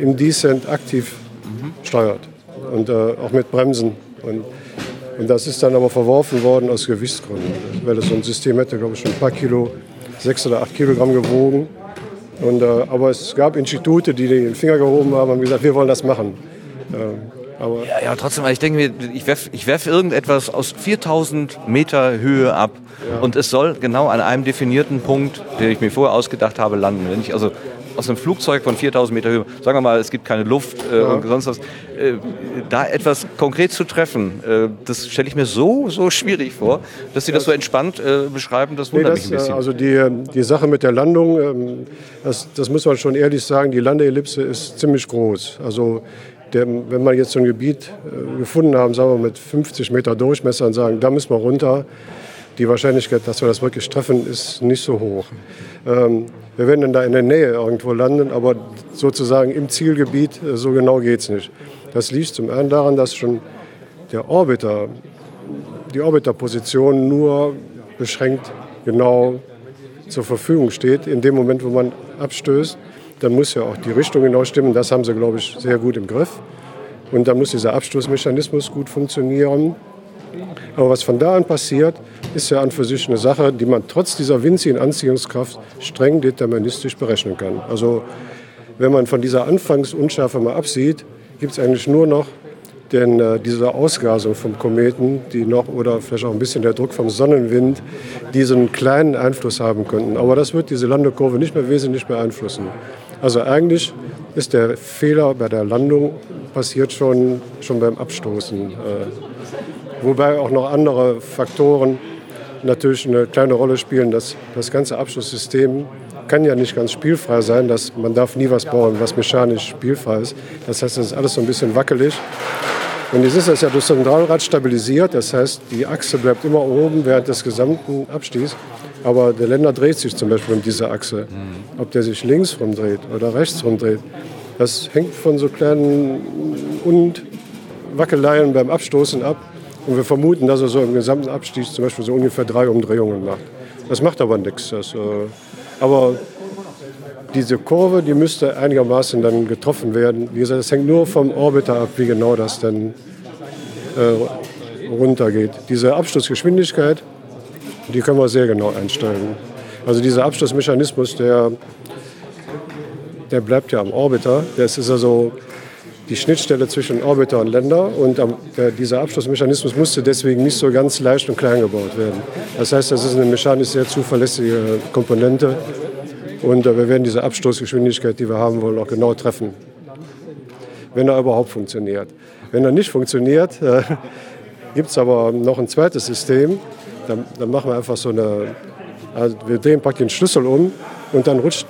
im Descent aktiv steuert und äh, auch mit Bremsen. Und, und das ist dann aber verworfen worden aus Gewichtsgründen, weil das so ein System hätte, glaube ich, schon ein paar Kilo, sechs oder acht Kilogramm gewogen. Und, äh, aber es gab Institute, die den Finger gehoben haben und gesagt, wir wollen das machen. Ähm, aber Ja, ja, trotzdem, ich denke mir, ich werfe ich werf irgendetwas aus 4000 Meter Höhe ab und es soll genau an einem definierten Punkt, den ich mir vorher ausgedacht habe, landen. Wenn ich also aus einem Flugzeug von 4000 Meter Höhe, sagen wir mal, es gibt keine Luft äh, und sonst was, äh, da etwas konkret zu treffen, äh, das stelle ich mir so, so schwierig vor, dass Sie das so entspannt äh, beschreiben, das Nee, wundert das, mich ein bisschen. äh, Also die, die Sache mit der Landung, ähm, das, das muss man schon ehrlich sagen, die Landeellipse ist ziemlich groß. Also der, wenn man jetzt so ein Gebiet äh, gefunden haben, sagen wir mit 50 Meter Durchmesser und sagen, da müssen wir runter, die Wahrscheinlichkeit, dass wir das wirklich treffen, ist nicht so hoch. Ähm, wir werden dann da in der Nähe irgendwo landen, aber sozusagen im Zielgebiet, äh, so genau geht es nicht. Das liegt zum einen daran, dass schon der Orbiter, die Orbiterposition nur beschränkt genau zur Verfügung steht. In dem Moment, wo man abstößt, dann muss ja auch die Richtung genau stimmen. Das haben sie, glaube ich, sehr gut im Griff. Und dann muss dieser Abstoßmechanismus gut funktionieren. Aber was von da an passiert, ist ja an für sich eine Sache, die man trotz dieser winzigen Anziehungskraft streng deterministisch berechnen kann. Also wenn man von dieser Anfangsunschärfe mal absieht, gibt es eigentlich nur noch denn äh, diese Ausgasung vom Kometen, die noch oder vielleicht auch ein bisschen der Druck vom Sonnenwind, diesen kleinen Einfluss haben könnten. Aber das wird diese Landekurve nicht mehr wesentlich beeinflussen. Also eigentlich ist der Fehler bei der Landung passiert schon, schon beim Abstoßen. Äh, wobei auch noch andere Faktoren natürlich eine kleine Rolle spielen. Das, das ganze Abschlusssystem kann ja nicht ganz spielfrei sein. Das, man darf nie was bauen, was mechanisch spielfrei ist. Das heißt, es ist alles so ein bisschen wackelig. Und jetzt ist das ja durch so ein Drahlrad stabilisiert. Das heißt, die Achse bleibt immer oben während des gesamten Abstiegs. Aber der Länder dreht sich zum Beispiel um diese Achse. Ob der sich links rumdreht oder rechts rumdreht, das hängt von so kleinen und Wackeleien beim Abstoßen ab. Und wir vermuten, dass er so im gesamten Abstieg zum Beispiel so ungefähr drei Umdrehungen macht. Das macht aber nichts. Das, äh, aber diese Kurve, die müsste einigermaßen dann getroffen werden. Wie gesagt, es hängt nur vom Orbiter ab, wie genau das dann äh, runtergeht. Diese Absturzgeschwindigkeit, die können wir sehr genau einstellen. Also dieser Absturzmechanismus, der, der bleibt ja am Orbiter. Das ist also die Schnittstelle zwischen Orbiter und Länder. Und der, dieser Abschlussmechanismus musste deswegen nicht so ganz leicht und klein gebaut werden. Das heißt, das ist eine mechanisch sehr zuverlässige Komponente. Und äh, wir werden diese Abstoßgeschwindigkeit, die wir haben wollen, auch genau treffen. Wenn er überhaupt funktioniert. Wenn er nicht funktioniert, äh, gibt es aber noch ein zweites System. Dann, dann machen wir einfach so eine, also wir drehen praktisch den Schlüssel um und dann rutscht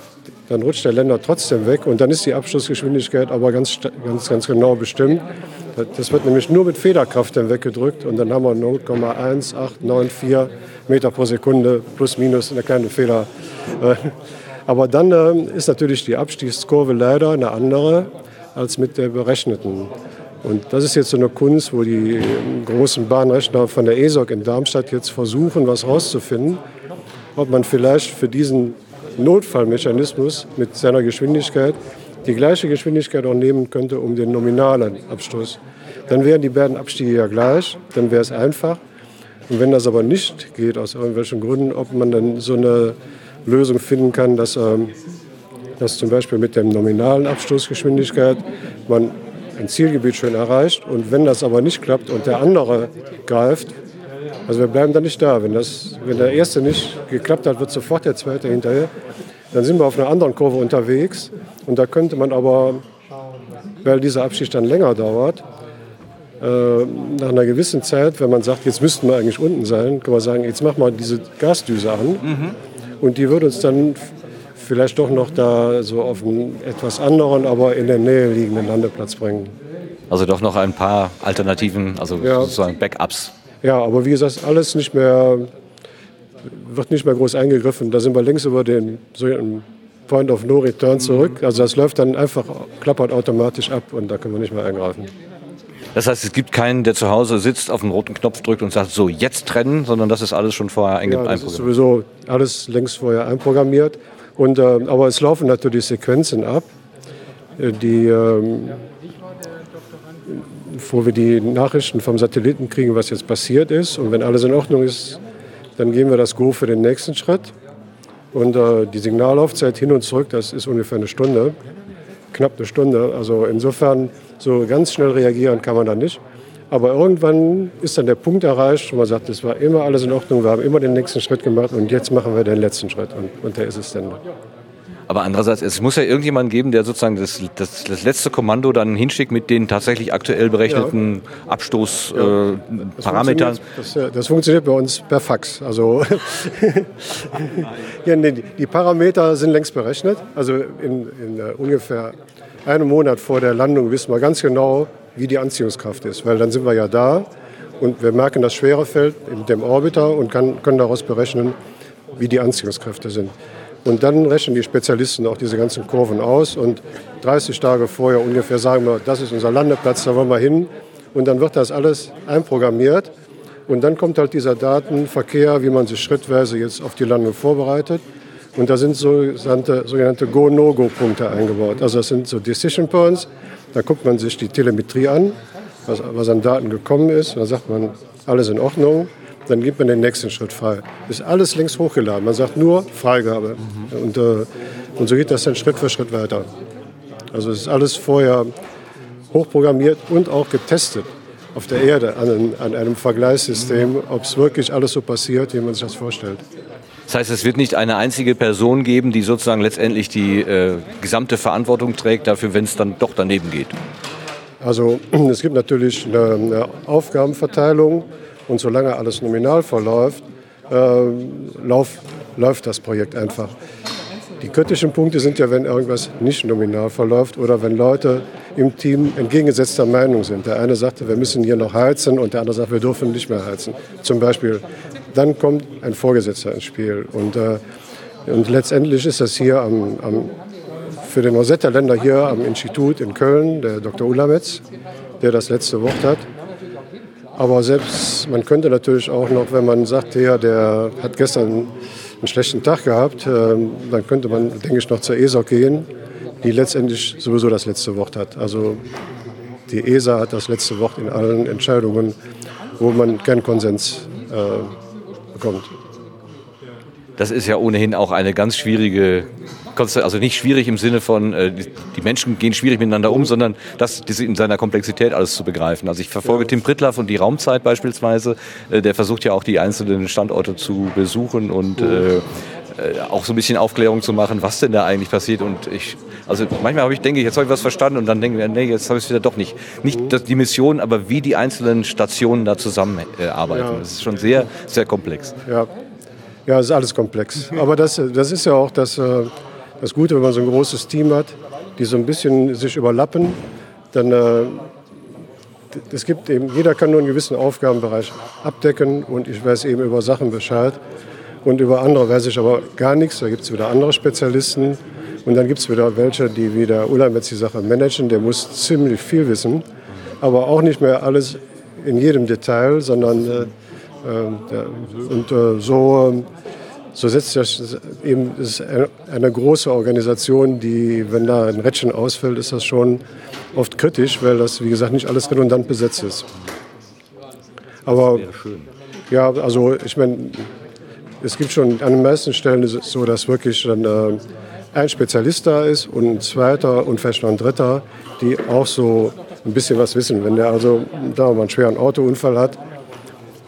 dann rutscht der Länder trotzdem weg und dann ist die Abschlussgeschwindigkeit aber ganz, ganz, ganz genau bestimmt. Das wird nämlich nur mit Federkraft dann weggedrückt und dann haben wir 0,1894 Meter pro Sekunde plus minus eine kleine Fehler. Aber dann äh, ist natürlich die Abstiegskurve leider eine andere als mit der berechneten. Und das ist jetzt so eine Kunst, wo die großen Bahnrechner von der ESOC in Darmstadt jetzt versuchen, was rauszufinden, ob man vielleicht für diesen Notfallmechanismus mit seiner Geschwindigkeit die gleiche Geschwindigkeit auch nehmen könnte um den nominalen Abstoß. Dann wären die beiden Abstiege ja gleich, dann wäre es einfach. Und wenn das aber nicht geht, aus irgendwelchen Gründen, ob man dann so eine Lösung finden kann, dass, ähm, dass zum Beispiel mit der nominalen Abstoßgeschwindigkeit man ein Zielgebiet schön erreicht. Und wenn das aber nicht klappt und der andere greift, also wir bleiben da nicht da. Wenn, das, wenn der erste nicht geklappt hat, wird sofort der zweite hinterher. Dann sind wir auf einer anderen Kurve unterwegs. Und da könnte man aber, weil dieser Abschied dann länger dauert, äh, nach einer gewissen Zeit, wenn man sagt, jetzt müssten wir eigentlich unten sein, kann man sagen, jetzt machen wir diese Gasdüse an. Mhm. Und die würde uns dann vielleicht doch noch da so auf einen etwas anderen, aber in der Nähe liegenden Landeplatz bringen. Also doch noch ein paar Alternativen, also ja. sozusagen Backups ja, aber wie gesagt, alles nicht mehr, wird nicht mehr groß eingegriffen. Da sind wir längst über den sogenannten Point of No Return zurück. Also das läuft dann einfach, klappert automatisch ab und da können wir nicht mehr eingreifen. Das heißt, es gibt keinen, der zu Hause sitzt, auf den roten Knopf drückt und sagt, so jetzt trennen, sondern das ist alles schon vorher eingeprogrammiert. Ja, das ist sowieso alles längst vorher einprogrammiert. Und, äh, aber es laufen natürlich Sequenzen ab, äh, die ähm, bevor wir die Nachrichten vom Satelliten kriegen, was jetzt passiert ist. Und wenn alles in Ordnung ist, dann geben wir das Go für den nächsten Schritt. Und äh, die Signallaufzeit hin und zurück, das ist ungefähr eine Stunde, knapp eine Stunde. Also insofern, so ganz schnell reagieren kann man da nicht. Aber irgendwann ist dann der Punkt erreicht, wo man sagt, es war immer alles in Ordnung, wir haben immer den nächsten Schritt gemacht und jetzt machen wir den letzten Schritt. Und, und der ist es dann. Aber andererseits, es muss ja irgendjemand geben, der sozusagen das, das, das letzte Kommando dann hinschickt mit den tatsächlich aktuell berechneten ja. Abstoßparametern. Äh, das, das, das, funktioniert bei uns per Fax. Also ja, nee, die Parameter sind längst berechnet. Also in, in uh, ungefähr einem Monat vor der Landung wissen wir ganz genau, wie die Anziehungskraft ist. Weil dann sind wir ja da und wir merken das schwere Feld mit dem Orbiter und kann, können daraus berechnen, wie die Anziehungskräfte sind. Und dann rechnen die Spezialisten auch diese ganzen Kurven aus und 30 Tage vorher ungefähr sagen wir, das ist unser Landeplatz, da wollen wir hin. und dann wird das alles einprogrammiert. Und dann kommt halt dieser Datenverkehr, wie man sich schrittweise jetzt auf die Landung vorbereitet. Und da sind sogenannte, sogenannte Go-No-Go-Punkte eingebaut. Also das sind so Decision Points. Da guckt man sich die Telemetrie an, was, was an Daten gekommen ist. Da sagt man, alles in Ordnung. Dann gibt man den nächsten Schritt frei. Ist alles längst hochgeladen. Man sagt nur Freigabe. Mhm. Und, äh, und so geht das dann Schritt für Schritt weiter. Also es ist alles vorher hochprogrammiert und auch getestet auf der Erde an, an einem Vergleichssystem, ob es wirklich alles so passiert, wie man sich das vorstellt. Das heißt, es wird nicht eine einzige Person geben, die sozusagen letztendlich die äh, gesamte Verantwortung trägt dafür, wenn es dann doch daneben geht. Also es gibt natürlich eine, eine Aufgabenverteilung und solange alles nominal verläuft, äh, lauf, läuft das Projekt einfach. Die kritischen Punkte sind ja, wenn irgendwas nicht nominal verläuft oder wenn Leute im Team entgegengesetzter Meinung sind. Der eine sagt, wir müssen hier noch heizen und der andere sagt, wir dürfen nicht mehr heizen. Zum Beispiel. Dann kommt ein Vorgesetzter ins Spiel. Und, äh, und letztendlich ist das hier am, am, für den Rosetta-Länder hier am Institut in Köln, der Dr. Ulametz, der das letzte Wort hat. Aber selbst, man könnte natürlich auch noch, wenn man sagt, ja, der hat gestern einen schlechten Tag gehabt, ähm, dann könnte man, denke ich, noch zur ESOC gehen, die letztendlich sowieso das letzte Wort hat. Also die ESA hat das letzte Wort in allen Entscheidungen, wo man keinen Konsens äh, bekommt. Das ist ja ohnehin auch eine ganz schwierige also nicht schwierig im Sinne von, äh, die Menschen gehen schwierig miteinander um, sondern das in seiner Komplexität alles zu begreifen. Also ich verfolge Tim Prittlaff und die Raumzeit beispielsweise, äh, der versucht ja auch die einzelnen Standorte zu besuchen und äh, auch so ein bisschen Aufklärung zu machen, was denn da eigentlich passiert. Und ich, also manchmal habe ich, denke ich, jetzt habe ich was verstanden und dann denke ich, nee, jetzt habe ich es wieder doch nicht. Nicht die Mission, aber wie die einzelnen Stationen da zusammenarbeiten. Ja. Das ist schon sehr, sehr komplex. Ja, ja, es ist alles komplex. Aber das, das ist ja auch das, das Gute, wenn man so ein großes Team hat, die so ein bisschen sich überlappen, dann äh, es gibt eben, jeder kann nur einen gewissen Aufgabenbereich abdecken und ich weiß eben über Sachen Bescheid und über andere weiß ich aber gar nichts. Da gibt es wieder andere Spezialisten und dann gibt es wieder welche, die wieder Ulam jetzt die Sache managen. Der muss ziemlich viel wissen, aber auch nicht mehr alles in jedem Detail, sondern äh, äh, und äh, so so setzt das eben ist eine große Organisation, die, wenn da ein Rädchen ausfällt, ist das schon oft kritisch, weil das, wie gesagt, nicht alles redundant besetzt ist. Aber ja, also ich meine, es gibt schon an den meisten Stellen ist es so, dass wirklich dann äh, ein Spezialist da ist und ein zweiter und vielleicht noch ein dritter, die auch so ein bisschen was wissen. Wenn der also da mal einen schweren Autounfall hat,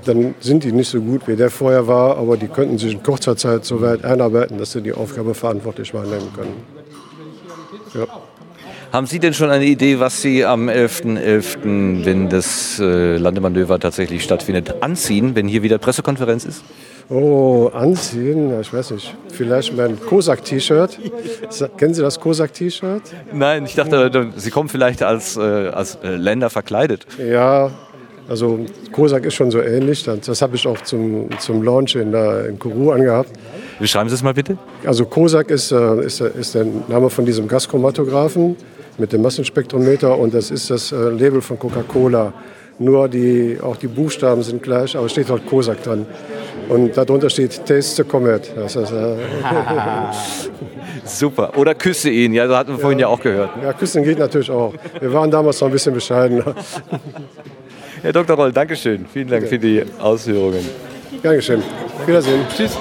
dann sind die nicht so gut, wie der vorher war, aber die könnten sich in kurzer Zeit so weit einarbeiten, dass sie die Aufgabe verantwortlich wahrnehmen können. Ja. Haben Sie denn schon eine Idee, was Sie am 11.11., .11., wenn das äh, Landemanöver tatsächlich stattfindet, anziehen, wenn hier wieder Pressekonferenz ist? Oh, anziehen? Ich weiß nicht. Vielleicht mein Kosak-T-Shirt. Kennen Sie das Kosak-T-Shirt? Nein, ich dachte, Sie kommen vielleicht als, äh, als äh, Länder verkleidet. Ja, also Kosak ist schon so ähnlich. Das habe ich auch zum, zum Launch in, der, in Kourou angehabt. Beschreiben Sie es mal bitte. Also Kosak ist, äh, ist, ist der Name von diesem Gaschromatographen mit dem Massenspektrometer und das ist das äh, Label von Coca-Cola. Nur die, auch die Buchstaben sind gleich, aber es steht halt Kosak dran. Und darunter steht Taste the Comet. Das heißt, äh Super. Oder küsse ihn, ja, das hatten wir ja, vorhin ja auch gehört. Ja, küssen geht natürlich auch. Wir waren damals noch ein bisschen bescheidener. Herr Dr. Roll, Dankeschön. Vielen Dank für die Ausführungen. Dankeschön. Wiedersehen. Tschüss.